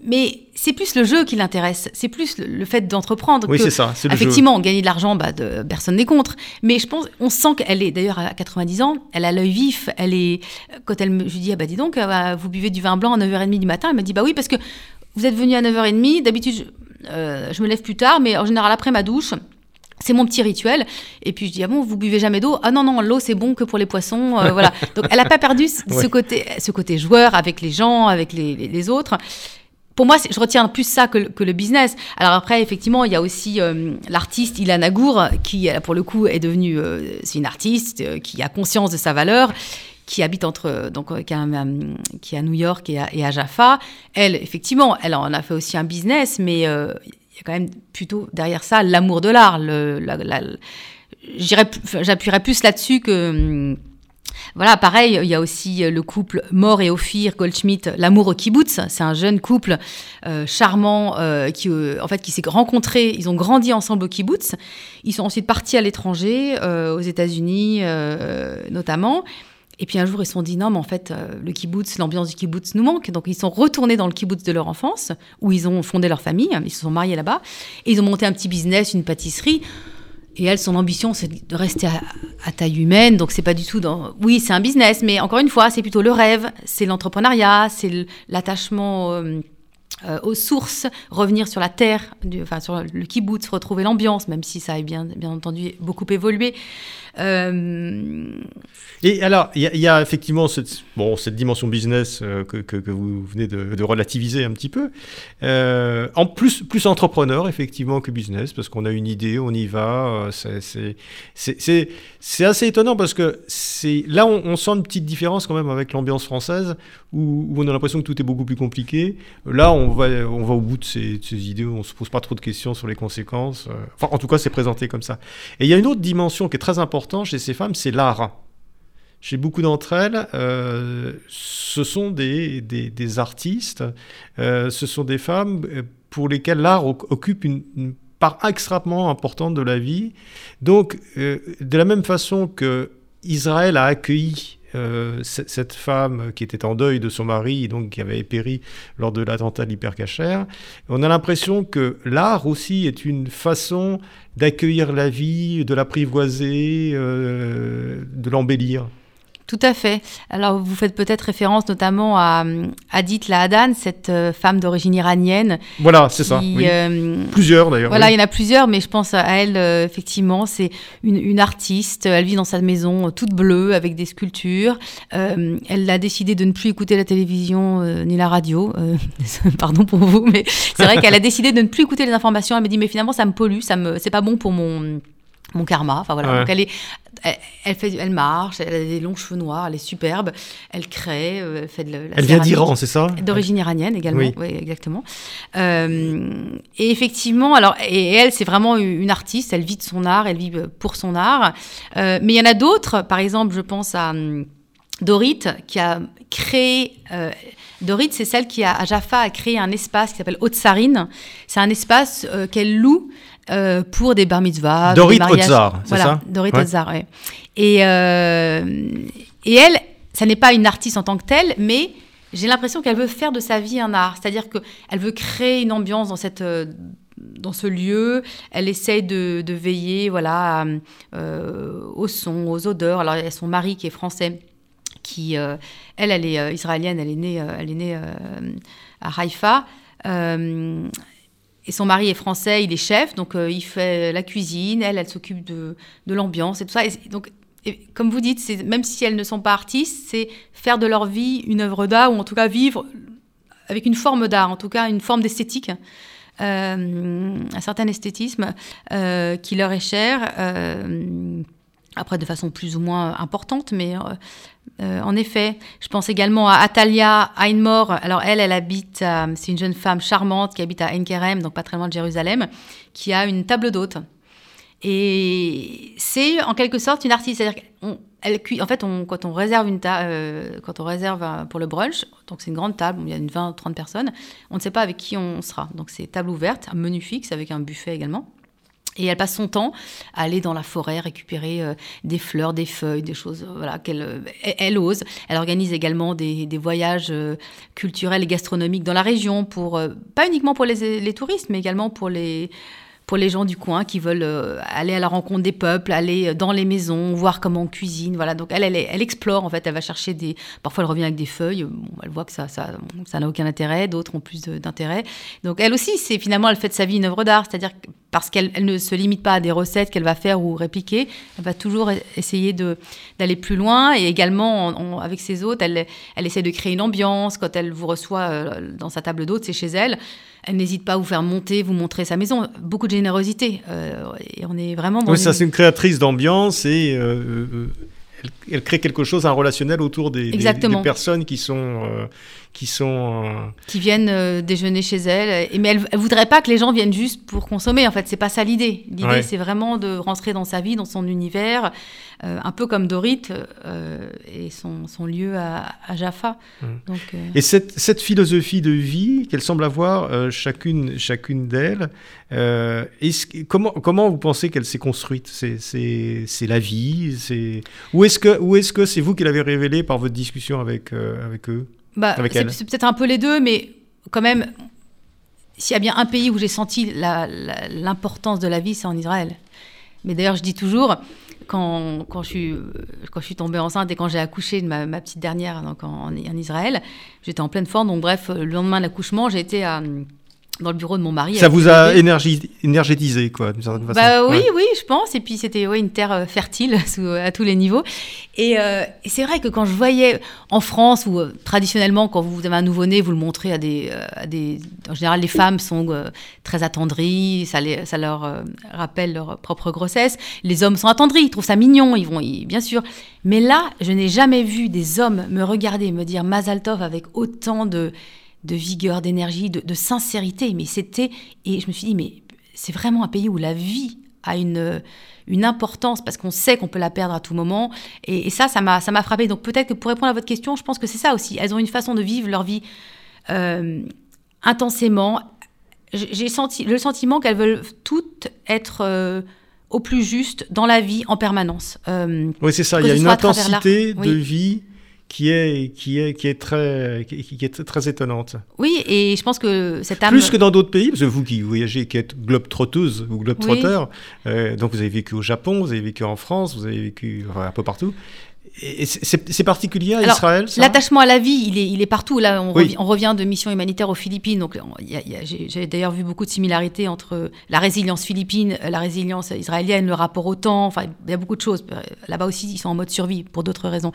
mais c'est plus le jeu qui l'intéresse, c'est plus le, fait d'entreprendre. Oui, c'est ça. effectivement, gagner de l'argent, bah, de, personne n'est contre. Mais je pense, on sent qu'elle est, d'ailleurs, à 90 ans, elle a l'œil vif. Elle est, quand elle me, je lui dis, ah bah dis donc, euh, bah, vous buvez du vin blanc à 9h30 du matin, elle me dit, bah oui, parce que vous êtes venu à 9h30, d'habitude, euh, je, me lève plus tard, mais en général après ma douche. C'est mon petit rituel. Et puis je dis ah bon, vous buvez jamais d'eau? Ah non non, l'eau c'est bon que pour les poissons. Euh, voilà. Donc elle n'a pas perdu ce côté, ce côté joueur avec les gens, avec les, autres. Pour moi, je retiens plus ça que, le business. Alors après, effectivement, il y a aussi euh, l'artiste Ilana Gour, qui, pour le coup, est devenue, c'est une artiste qui a conscience de sa valeur qui habite entre donc euh, qui, est à New York et à, Jaffa. Elle, effectivement, elle en a fait aussi un business, mais euh, il y a quand même plutôt derrière ça l'amour de l'art. J'appuierais plus là-dessus que voilà, pareil, il y a aussi le couple Mort et Ophir Goldschmidt, l'amour au kibbutz. C'est un jeune couple charmant qui, en fait, qui s'est rencontré. Ils ont grandi ensemble au kibbutz. Ils sont ensuite partis à l'étranger, aux États-Unis notamment. Et puis un jour, ils se sont dit non, mais en fait, le kibbutz, l'ambiance du kibbutz nous manque. Donc ils sont retournés dans le kibbutz de leur enfance, où ils ont fondé leur famille. Ils se sont mariés là-bas. Et ils ont monté un petit business, une pâtisserie. Et elle, son ambition, c'est de rester à, taille humaine. Donc, c'est pas du tout dans. Oui, c'est un business, mais encore une fois, c'est plutôt le rêve, c'est l'entrepreneuriat, c'est l'attachement euh, euh, aux sources, revenir sur la terre, enfin sur le kibbutz, retrouver l'ambiance, même si ça a bien, bien entendu beaucoup évolué. Euh, et alors, il y, a effectivement cette, bon, cette dimension business euh, que, que, vous venez de, relativiser un petit peu. En plus, plus entrepreneur, effectivement, que business, parce qu'on a une idée, on y va. C'est assez étonnant parce que là, on, on, sent une petite différence quand même avec l'ambiance française, où, où, on a l'impression que tout est beaucoup plus compliqué. Là, on on va au bout de ces, idées, on ne se pose pas trop de questions sur les conséquences. Enfin, en tout cas, c'est présenté comme ça. Et il y a une autre dimension qui est très importante chez ces femmes, c'est l'art. Chez beaucoup d'entre elles, euh, ce sont des, artistes, euh, ce sont des femmes euh, pour lesquelles l'art occupe une, part extrêmement importante de la vie. Donc, de la même façon que Israël a accueilli cette femme qui était en deuil de son mari, donc qui avait péri lors de l'attentat de l'hypercachère. On a l'impression que l'art aussi est une façon d'accueillir la vie, de l'apprivoiser, euh, de l'embellir. Tout à fait. Alors, vous faites peut-être référence notamment à Adit Lahadan, cette euh, femme d'origine iranienne. Voilà, c'est ça. Euh, plusieurs d'ailleurs. Voilà, il y en a plusieurs, mais je pense à elle, effectivement. C'est une, artiste. Elle vit dans sa maison toute bleue avec des sculptures. elle a décidé de ne plus écouter la télévision ni la radio. pardon pour vous, mais c'est vrai qu'elle a décidé de ne plus écouter les informations. Elle me dit, mais finalement, ça me pollue, ça me, c'est pas bon pour mon mon karma. Enfin voilà. Donc elle est, elle, fait, elle marche, elle a des longs cheveux noirs, elle est superbe, elle crée, euh, elle fait de la Elle vient d'Iran, c'est ça? D'origine iranienne également, oui, exactement. Euh, et effectivement, alors, et elle, c'est vraiment une artiste, elle vit de son art, elle vit euh, pour son art. mais il y en a d'autres, par exemple, je pense à hum, Dorit, qui a créé. Dorit, c'est celle qui, a, à Jaffa, a créé un espace qui s'appelle Haute-Sarine. C'est un espace qu'elle loue euh, pour des bar mitzvahs. Dorit Ozar, c'est ça Dorit Ozar, oui. Et, euh, et elle, ça n'est pas une artiste en tant que telle, mais j'ai l'impression qu'elle veut faire de sa vie un art. C'est-à-dire qu'elle veut créer une ambiance dans cette euh, dans ce lieu, elle essaye de, de veiller voilà, au son, aux odeurs. Alors, il y a son mari qui est français, qui, elle, elle est israélienne, elle est née, elle est née à Haïfa. Et son mari est français, il est chef, donc euh, il fait la cuisine, elle, elle s'occupe de, de l'ambiance et tout ça. Donc, comme vous dites, même si elles ne sont pas artistes, c'est faire de leur vie une œuvre d'art, ou en tout cas vivre avec une forme d'art, en tout cas une forme d'esthétique, euh, un certain esthétisme euh, qui leur est cher après de façon plus ou moins importante, mais euh, euh, en effet, je pense également à Atalia Einmore. Alors elle, elle habite, c'est une jeune femme charmante qui habite à Enkerem, donc pas très loin de Jérusalem, qui a une table d'hôte. Et c'est en quelque sorte une artiste, c'est-à-dire elle en fait, quand on réserve une euh, quand on réserve pour le brunch, donc c'est une grande table, il y a une 20 30 personnes, on ne sait pas avec qui on sera. Donc c'est table ouverte, un menu fixe avec un buffet également. Et elle passe son temps à aller dans la forêt récupérer euh, des fleurs, des feuilles, des choses euh, voilà, qu'elle euh, elle ose. Elle organise également des, des voyages culturels et gastronomiques dans la région, pour, pas uniquement pour les, les touristes, mais également pour les, pour les gens du coin qui veulent aller à la rencontre des peuples, aller dans les maisons, voir comment on cuisine. Voilà. Donc elle, elle, explore en fait. Elle va chercher des. Parfois elle revient avec des feuilles. elle voit que ça, ça, ça n'a aucun intérêt. D'autres ont plus d'intérêt. Donc elle aussi, c'est finalement elle fait de sa vie une œuvre d'art. C'est-à-dire parce qu'elle ne se limite pas à des recettes qu'elle va faire ou répliquer, elle va toujours essayer d'aller plus loin et également avec ses hôtes, elle, elle essaie de créer une ambiance. Quand elle vous reçoit euh, dans sa table d'hôtes, c'est chez elle. Elle n'hésite pas à vous faire monter, vous montrer sa maison. Beaucoup de générosité. Euh, et on est vraiment dans. Oui, ça, c'est une créatrice d'ambiance et euh, elle, crée quelque chose, un relationnel autour des, des, personnes qui sont, qui sont qui viennent déjeuner chez elle. Et, mais elle, elle voudrait pas que les gens viennent juste pour consommer. En fait, c'est pas ça l'idée. L'idée, c'est vraiment de rentrer dans sa vie, dans son univers, un peu comme Dorit et son, son, lieu à, Jaffa. Mmh. Donc, et cette, cette, philosophie de vie qu'elle semble avoir chacune chacune d'elles. comment comment vous pensez qu'elle s'est construite? C'est la vie C'est ou est-ce que ou est-ce que c'est vous qui l'avez révélé par votre discussion avec euh, avec eux? Bah, C'est peut-être un peu les deux, mais quand même, s'il y a bien un pays où j'ai senti l'importance de la vie, c'est en Israël. Mais d'ailleurs, je dis toujours, quand, quand, je suis, quand je suis tombée enceinte et quand j'ai accouché de ma, petite dernière donc en, en Israël, j'étais en pleine forme. Donc bref, le lendemain de l'accouchement, j'ai été à dans le bureau de mon mari. Ça vous a énergétisé, quoi, d'une certaine façon. Bah, oui, oui, je pense. Et puis, c'était ouais, une terre euh, fertile à tous les niveaux. Euh, et, c'est vrai que quand je voyais en France, où euh, traditionnellement, quand vous avez un nouveau-né, vous le montrez à des, à des. En général, les femmes sont très attendries, ça, les, ça leur rappelle leur propre grossesse. Les hommes sont attendris, ils trouvent ça mignon, ils vont, bien sûr. Mais là, je n'ai jamais vu des hommes me regarder, me dire Mazaltov avec autant de de vigueur, d'énergie, de, sincérité. Mais c'était. Et je me suis dit, mais c'est vraiment un pays où la vie a une, une importance parce qu'on sait qu'on peut la perdre à tout moment. Et, ça, ça m'a, ça m'a frappé. Donc peut-être que pour répondre à votre question, je pense que c'est ça aussi. Elles ont une façon de vivre leur vie euh, intensément. J'ai senti le sentiment qu'elles veulent toutes être euh, au plus juste dans la vie en permanence. Euh, oui, c'est ça. Il y a une intensité de vie qui est, qui est, qui est, très, qui, est très étonnante. Oui, et je pense que cette âme... Plus que dans d'autres pays, parce que vous qui voyagez, qui êtes globe-trotteuse ou globe-trotteur, euh, donc vous avez vécu au Japon, vous avez vécu en France, vous avez vécu un peu partout. C'est particulier à Israël L'attachement à la vie, il est, il est partout. Là, on, revient, de mission humanitaire aux Philippines. Donc, j'ai d'ailleurs vu beaucoup de similarités entre la résilience philippine, la résilience israélienne, le rapport au temps. Enfin, il y a beaucoup de choses. Là-bas aussi, ils sont en mode survie pour d'autres raisons.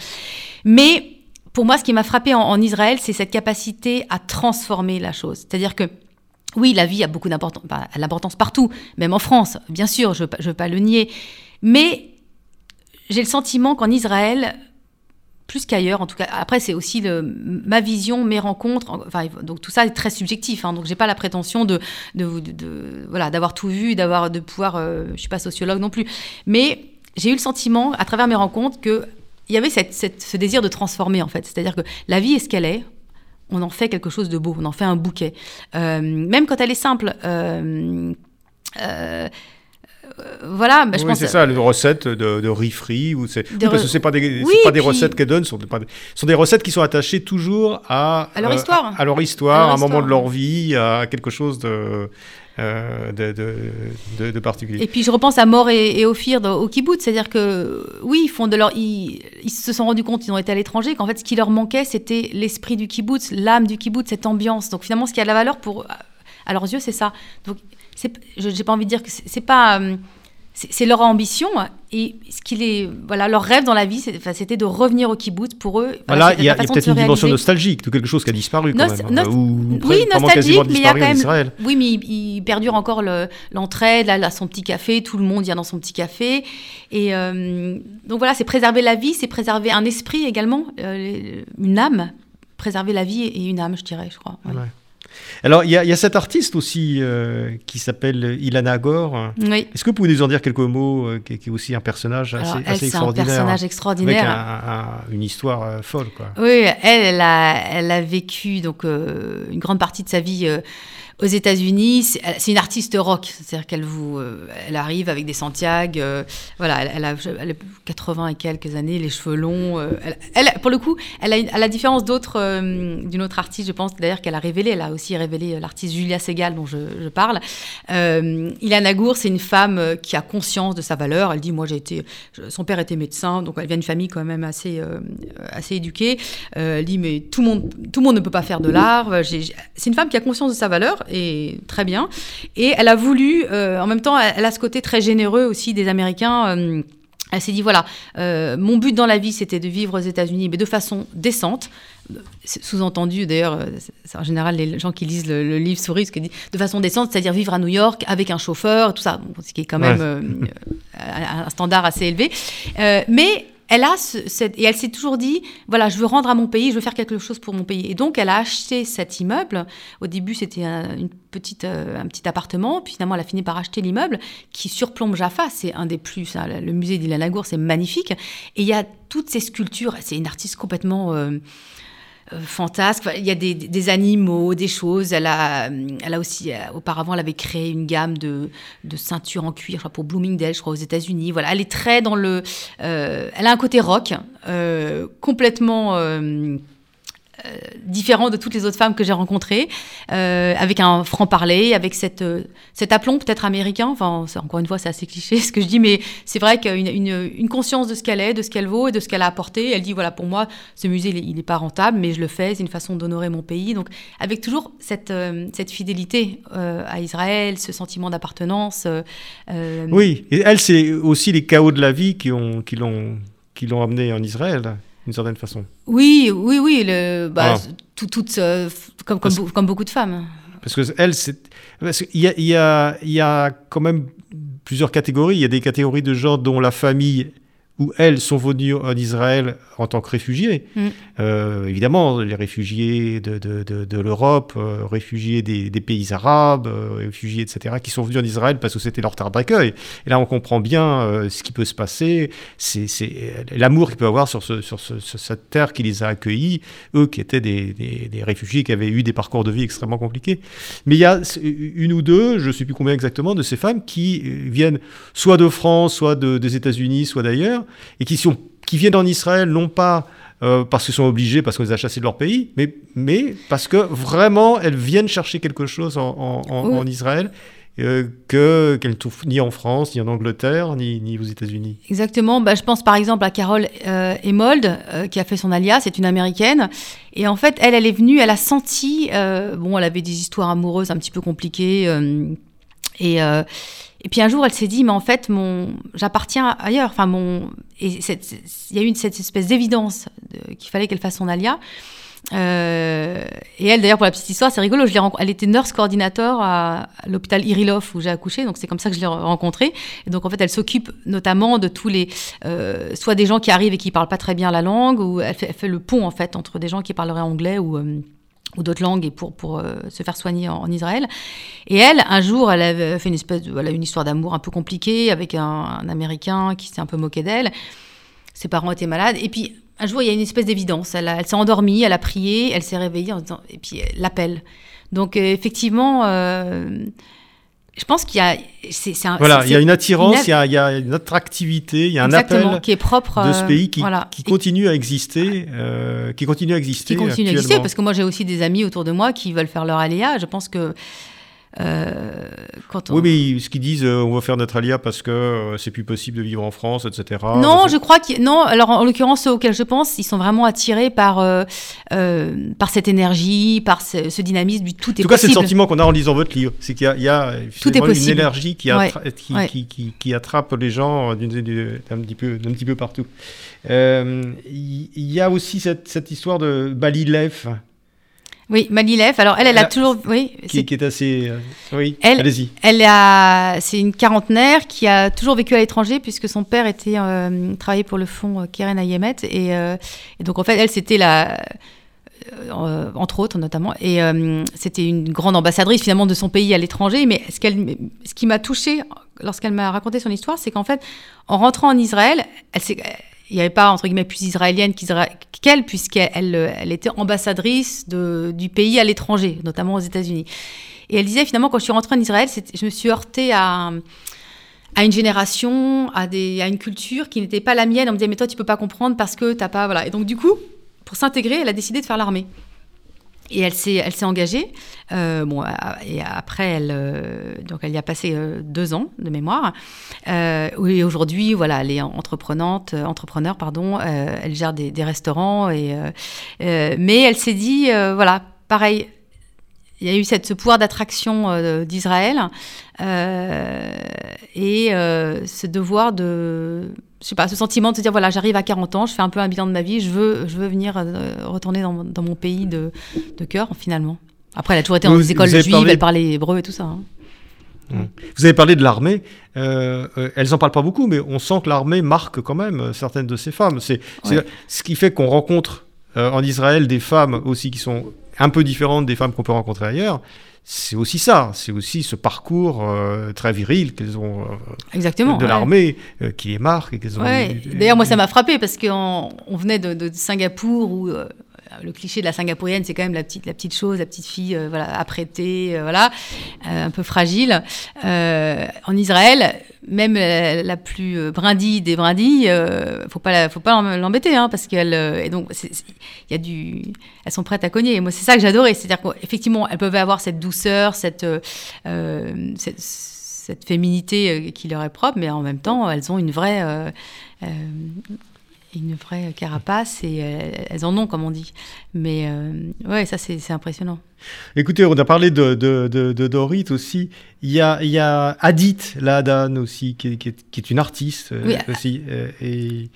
Mais pour moi, ce qui m'a frappé en, Israël, c'est cette capacité à transformer la chose. C'est-à-dire que oui, la vie a beaucoup d'importance, l'importance partout, même en France, bien sûr, je ne veux, veux, pas le nier. Mais j'ai le sentiment qu'en Israël, plus qu'ailleurs, en tout cas, après c'est aussi ma vision, mes rencontres, enfin, donc tout ça est très subjectif, hein, donc j'ai pas la prétention de, voilà, d'avoir tout vu, d'avoir, de pouvoir, euh, je suis pas sociologue non plus, mais j'ai eu le sentiment, à travers mes rencontres, que il y avait ce désir de transformer en fait, c'est-à-dire que la vie est ce qu'elle est, on en fait quelque chose de beau, on en fait un bouquet, euh, même quand elle est simple. Euh euh, voilà, bah, je oui, c'est ça, les recettes de, de riz frit. Ou c'est... Oui, parce que ce pas des, pas des recettes qu'elles donnent, ce sont, des, sont des recettes qui sont attachées toujours à, à leur histoire. À, leur histoire, à, un moment de leur vie, à quelque chose de. Euh, de, de, de, particulier. Et puis je repense à Mort et, et Ophir au kibbutz, c'est-à-dire que oui, ils font de leur, ils, ils, se sont rendus compte, ils ont été à l'étranger, qu'en fait ce qui leur manquait, c'était l'esprit du kibbutz, l'âme du kibbutz, cette ambiance. Donc finalement, ce qui a de la valeur pour, à leurs yeux, c'est ça. Donc je n'ai pas envie de dire que c'est pas euh, c'est leur ambition et ce qu'il est voilà leur rêve dans la vie c'était de revenir au kibbutz pour eux. Voilà, il y a, peut-être une dimension nostalgique de quelque chose qui a disparu quand même oui nostalgique mais il y a quand même oui mais il, perdure encore l'entraide là, là, son petit café tout le monde vient dans son petit café. Et euh, donc voilà c'est préserver la vie c'est préserver un esprit également euh, une âme. Préserver la vie et une âme je dirais je crois alors, il y, a cet artiste aussi euh, qui s'appelle Ilana Gore. Oui. Est-ce que vous pouvez nous en dire quelques mots, euh, qui, est aussi un personnage assez, assez extraordinaire un personnage extraordinaire. Avec une histoire euh, folle, quoi. Oui, elle, elle a, elle a vécu donc, une grande partie de sa vie aux États-Unis, c'est une artiste rock, c'est-à-dire qu'elle vous, euh, elle arrive avec des Santiago, euh, voilà, elle, a, 80 et quelques années, les cheveux longs. Euh, pour le coup, elle a, à la différence d'autres, d'une autre artiste, je pense d'ailleurs qu'elle a révélé, elle a aussi révélé l'artiste Julia Segal dont je, je parle. Ilana Gour, c'est une femme qui a conscience de sa valeur. Elle dit, moi j'ai été, son père était médecin, donc elle vient d'une famille quand même assez, assez éduquée. elle dit, mais tout le monde, tout le monde ne peut pas faire de l'art. C'est une femme qui a conscience de sa valeur et très bien. Et elle a voulu, euh, en même temps, elle, a ce côté très généreux aussi des Américains. Euh, elle s'est dit voilà, euh, mon but dans la vie c'était de vivre aux États-Unis, mais de façon décente. Sous-entendu, d'ailleurs, en général les gens qui lisent le, livre souris, dit de façon décente, c'est-à-dire vivre à New York avec un chauffeur, tout ça, ce qui est quand même un standard assez élevé. mais elle a cette, et elle s'est toujours dit, voilà, je veux rendre à mon pays, je veux faire quelque chose pour mon pays. Et donc, elle a acheté cet immeuble. Au début, c'était un, une petite, euh, un petit appartement. Puis finalement, elle a fini par acheter l'immeuble qui surplombe Jaffa. C'est un des plus, le musée d'Ilan c'est magnifique. Et il y a toutes ces sculptures. C'est une artiste complètement euh, euh, fantasque. il y a des, animaux, des choses. Elle a, elle a aussi, euh, auparavant, elle avait créé une gamme de, de ceintures en cuir, pour Bloomingdale, je crois, aux États-Unis. Voilà, elle est très dans le. elle a un côté rock, complètement euh, différent de toutes les autres femmes que j'ai rencontrées, euh, avec un franc-parler, avec cette, euh, cet aplomb peut-être américain. Enfin, encore une fois, c'est assez cliché ce que je dis, mais c'est vrai qu'une une, une, conscience de ce qu'elle est, de ce qu'elle vaut et de ce qu'elle a apporté. Elle dit voilà, pour moi, ce musée, il n'est pas rentable, mais je le fais, c'est une façon d'honorer mon pays. Donc, avec toujours cette, cette fidélité à Israël, ce sentiment d'appartenance. oui, et elle, c'est aussi les chaos de la vie qui l'ont qui l'ont amenée en Israël d'une certaine façon. Oui, oui, oui, le, bah, ah. tout, tout, euh, comme, comme, comme, beaucoup de femmes. Parce que elle, c'est, il y a, y, a, y a quand même plusieurs catégories. Il y a des catégories de gens dont la famille où elles sont venues en Israël en tant que réfugiés. Mm. Euh, évidemment, les réfugiés de, de, de, l'Europe, euh, réfugiés des, des, pays arabes, euh, réfugiés, etc., qui sont venus en Israël parce que c'était leur terre d'accueil. Et là, on comprend bien ce qui peut se passer, c'est l'amour qu'ils peuvent avoir sur, ce, sur, ce, cette terre qui les a accueillis, eux qui étaient des, des, des, réfugiés qui avaient eu des parcours de vie extrêmement compliqués. Mais il y a une ou deux, je ne sais plus combien exactement, de ces femmes qui viennent soit de France, soit des États-Unis, soit d'ailleurs, et qui, sont, qui viennent en Israël non pas euh, parce qu'ils sont obligés, parce qu'on les a chassés de leur pays, mais, mais parce que vraiment elles viennent chercher quelque chose en, en, Israël. Euh, que qu'elles ne trouvent ni en France, ni en Angleterre, ni, ni aux États-Unis. Exactement. Bah, je pense par exemple à Carole euh, Emold, euh, qui a fait son alias, c'est une américaine. Et en fait, elle, elle est venue, elle a senti, bon, elle avait des histoires amoureuses un petit peu compliquées. et et puis un jour, elle s'est dit, mais en fait, mon, j'appartiens ailleurs. Enfin, mon, et il y a eu cette espèce d'évidence qu'il fallait qu'elle fasse son alia. Euh, et elle, d'ailleurs, pour la petite histoire, c'est rigolo. Je l'ai elle était nurse coordinateur à, l'hôpital Irilov où j'ai accouché, donc c'est comme ça que je l'ai rencontrée. Et donc en fait, elle s'occupe notamment de tous les, euh, soit des gens qui arrivent et qui parlent pas très bien la langue, ou elle fait, fait, le pont en fait entre des gens qui parleraient anglais ou euh, ou d'autres langues et pour, pour euh, se faire soigner en, Israël. Et elle, un jour, elle avait fait une espèce de, voilà, une histoire d'amour un peu compliquée avec un, Américain qui s'est un peu moqué d'elle. Ses parents étaient malades. Et puis, un jour, il y a une espèce d'évidence. Elle, elle s'est endormie, elle a prié, elle s'est réveillée en disant, et puis l'appel. Donc, euh, effectivement, euh, je pense qu'il y a. voilà, il y a une attirance, il, y a, il y, a, une attractivité, il y a un appel qui est propre de ce pays qui, qui continue à exister, euh, qui continue à exister. Qui continue à exister, parce que moi j'ai aussi des amis autour de moi qui veulent faire leur aléa. Je pense que euh, quand Oui, mais ce qu'ils disent, euh, on va faire notre alia parce que euh, c'est plus possible de vivre en France, etc. Non, je crois que non. Alors en l'occurrence, ceux auxquels je pense, ils sont vraiment attirés par par cette énergie, par ce, dynamisme du tout est possible. En tout cas, c'est le sentiment qu'on a en lisant votre livre, c'est qu'il y a, une énergie qui, qui, qui, qui, attrape les gens d'un petit peu d'un petit peu partout. Il y, a aussi cette, cette histoire de Balilev. Oui, Malilef. Alors elle, elle a toujours, oui, qui, est... assez, euh, oui. Allez-y. Elle a, c'est une quarantenaire qui a toujours vécu à l'étranger puisque son père était euh, travaillait pour le fonds euh, Keren Ayemet et, et, donc en fait elle c'était la entre autres notamment et c'était une grande ambassadrice finalement de son pays à l'étranger mais ce qu'elle ce qui m'a touchée lorsqu'elle m'a raconté son histoire c'est qu'en fait en rentrant en Israël elle s'est il n'y avait pas, entre guillemets, plus israélienne qu'elle, puisqu'elle elle était ambassadrice du pays à l'étranger, notamment aux États-Unis. Et elle disait, finalement, quand je suis rentrée en Israël, je me suis heurtée à, à une génération, à, des, à une culture qui n'était pas la mienne. On me disait, mais toi, tu peux pas comprendre parce que tu n'as pas... Voilà. Et donc, du coup, pour s'intégrer, elle a décidé de faire l'armée. Et elle s'est, engagée. Euh, bon, et après, elle, euh, donc elle y a passé euh, deux ans de mémoire. et aujourd'hui, voilà, elle est entreprenante, entrepreneur, pardon. elle gère des, des restaurants. Et, mais elle s'est dit, voilà, pareil, il y a eu cette, ce pouvoir d'attraction d'Israël et ce devoir de, je sais pas, ce sentiment de se dire voilà, j'arrive à 40 ans, je fais un peu un bilan de ma vie, je veux, je veux venir retourner dans, dans, mon pays de, de cœur finalement. Après, elle a toujours été dans des écoles juives, elle parlait hébreu et tout ça. Hein. Vous avez parlé de l'armée. Euh, euh, elles n'en parlent pas beaucoup, mais on sent que l'armée marque quand même euh, certaines de ces femmes. C'est ce qui fait qu'on rencontre en Israël des femmes aussi qui sont un peu différentes des femmes qu'on peut rencontrer ailleurs. C'est aussi ça, c'est aussi ce parcours très viril qu'elles ont Exactement, de l'armée qui les marque. D'ailleurs, moi, ça m'a frappé parce qu'on venait de, de, Singapour où le cliché de la singapourienne, c'est quand même la petite, la petite chose, la petite fille euh, voilà, apprêtée, euh, voilà, euh, un peu fragile. en Israël, même la, plus brindille des brindilles, faut pas, faut pas l'embêter, hein, parce qu'elle, et donc, il du, elles sont prêtes à cogner. Moi, c'est ça que j'adorais, c'est-à-dire qu'effectivement, elles peuvent avoir cette douceur, cette, cette féminité qui leur est propre, mais en même temps, elles ont une vraie une vraie carapace et euh, elles en ont, comme on dit. Mais euh, ouais, ça, c'est impressionnant. Écoutez, on a parlé de, de, de, Dorit aussi. Il y a, il y a Adit Ladan aussi, qui, qui, est, une artiste euh, aussi, et,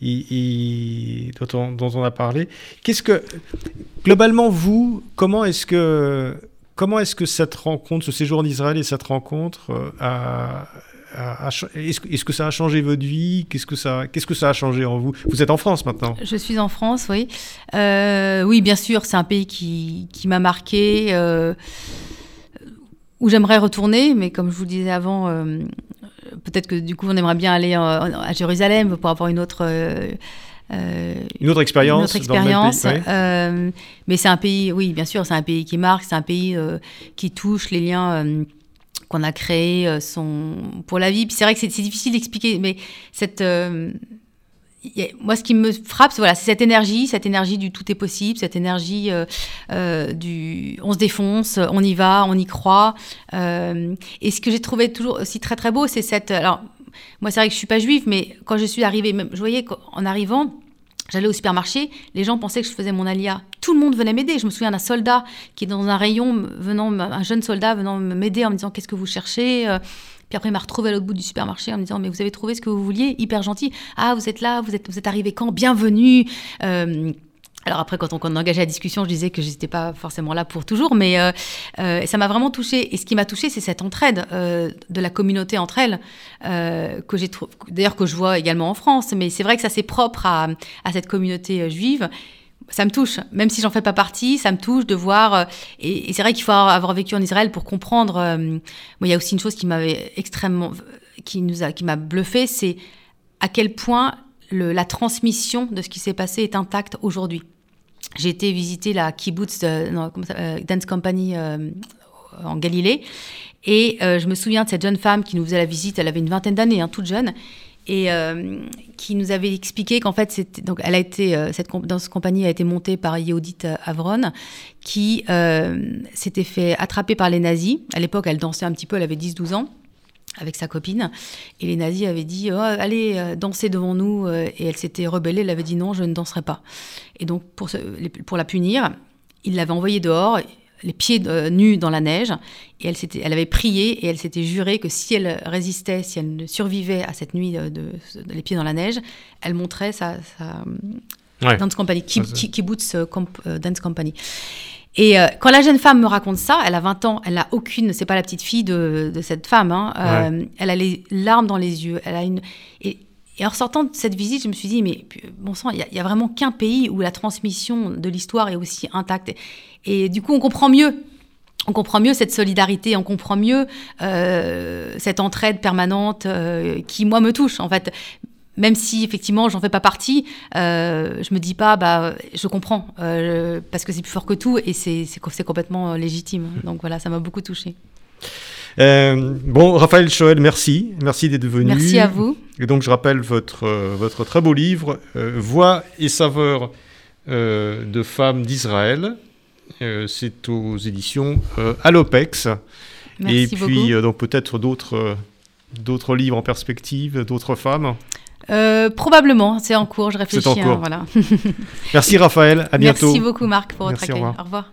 et, dont, on, dont, on, a parlé. Qu'est-ce que, globalement, vous, comment est-ce que, comment est-ce que cette rencontre, ce séjour en Israël et cette rencontre a, est-ce que ça a changé votre vie? Qu'est-ce que ça, qu'est-ce que ça a changé en vous? Vous êtes en France maintenant. Je suis en France, oui. Euh, oui, bien sûr, c'est un pays qui, qui m'a marqué, euh, où j'aimerais retourner, mais comme je vous le disais avant, euh, peut-être que du coup, on aimerait bien aller à Jérusalem pour avoir une autre. une autre expérience. Une autre expérience. mais c'est un pays, oui, bien sûr, c'est un pays qui marque, c'est un pays qui touche les liens qu'on a créé euh, son, pour la vie. Puis c'est vrai que c'est difficile d'expliquer, mais cette, euh, moi, ce qui me frappe, c'est voilà, cette énergie, cette énergie du tout est possible, cette énergie euh, du on se défonce, on y va, on y croit. et ce que j'ai trouvé toujours aussi très très beau, c'est cette. Alors, moi, c'est vrai que je suis pas juive, mais quand je suis arrivée, même, je voyais qu'en arrivant, J'allais au supermarché, les gens pensaient que je faisais mon alia. Tout le monde venait m'aider. Je me souviens d'un soldat qui est dans un rayon, venant, un jeune soldat venant m'aider en me disant qu'est-ce que vous cherchez. Euh. Puis après, il m'a retrouvé à l'autre bout du supermarché en me disant mais vous avez trouvé ce que vous vouliez, hyper gentil. Ah, vous êtes là, vous êtes, vous êtes arrivé quand? Bienvenue. Euh, alors après, quand on, engageait la discussion, je disais que je n'étais pas forcément là pour toujours, mais euh, ça m'a vraiment touchée. Et ce qui m'a touchée, c'est cette entraide de la communauté entre elles, que j'ai d'ailleurs que je vois également en France. Mais c'est vrai que ça c'est propre à, cette communauté juive. Ça me touche, même si j'en fais pas partie, ça me touche de voir. et, c'est vrai qu'il faut avoir vécu en Israël pour comprendre. il y a aussi une chose qui m'avait extrêmement, qui nous a, qui m'a bluffé, c'est à quel point la transmission de ce qui s'est passé est intacte aujourd'hui. J'ai été visiter la kibbutz euh, Dance Company euh, en Galilée. Et euh, je me souviens de cette jeune femme qui nous faisait la visite. Elle avait une vingtaine d'années, hein, toute jeune. Et qui nous avait expliqué qu'en fait, donc, elle a été, cette danse compagnie a été montée par Yehudit Avron, qui s'était fait attraper par les nazis. À l'époque, elle dansait un petit peu, elle avait 10-12 ans avec sa copine. Et les nazis avaient dit oh, Allez, euh, danser devant nous. Euh, et elle s'était rebellée, elle avait dit Non, je ne danserai pas. Et donc, pour, pour la punir, il l'avait envoyée dehors, les pieds euh, nus dans la neige. Et elle, elle avait prié et elle s'était juré que si elle résistait, si elle survivait à cette nuit de, les pieds dans la neige, elle montrait sa, dance company, kibbutz dance company. Et euh, quand la jeune femme me raconte ça, elle a 20 ans, elle n'a aucune, c'est pas la petite fille de, de cette femme, hein, euh, elle a les larmes dans les yeux, elle a une... Et, en sortant de cette visite, je me suis dit, mais bon sang, il n'y a, vraiment qu'un pays où la transmission de l'histoire est aussi intacte. Et, du coup, on comprend mieux on comprend mieux cette solidarité, on comprend mieux euh, cette entraide permanente qui, moi, me touche. En fait, même si effectivement j'en fais pas partie, euh, je me dis pas bah je comprends euh, parce que c'est plus fort que tout et c'est complètement euh, légitime. Donc voilà, ça m'a beaucoup touché. Euh, bon, Raphaël Choël, merci, merci d'être venu. Merci à vous. Et donc je rappelle votre votre très beau livre Voix et saveurs de femmes d'Israël. c'est aux éditions Alopex. Merci et puis donc peut-être d'autres d'autres livres en perspective, d'autres femmes. Euh, probablement, c'est en cours, je réfléchis. En cours. voilà. Merci Raphaël, à bientôt. Merci beaucoup Marc pour votre accueil. Au revoir.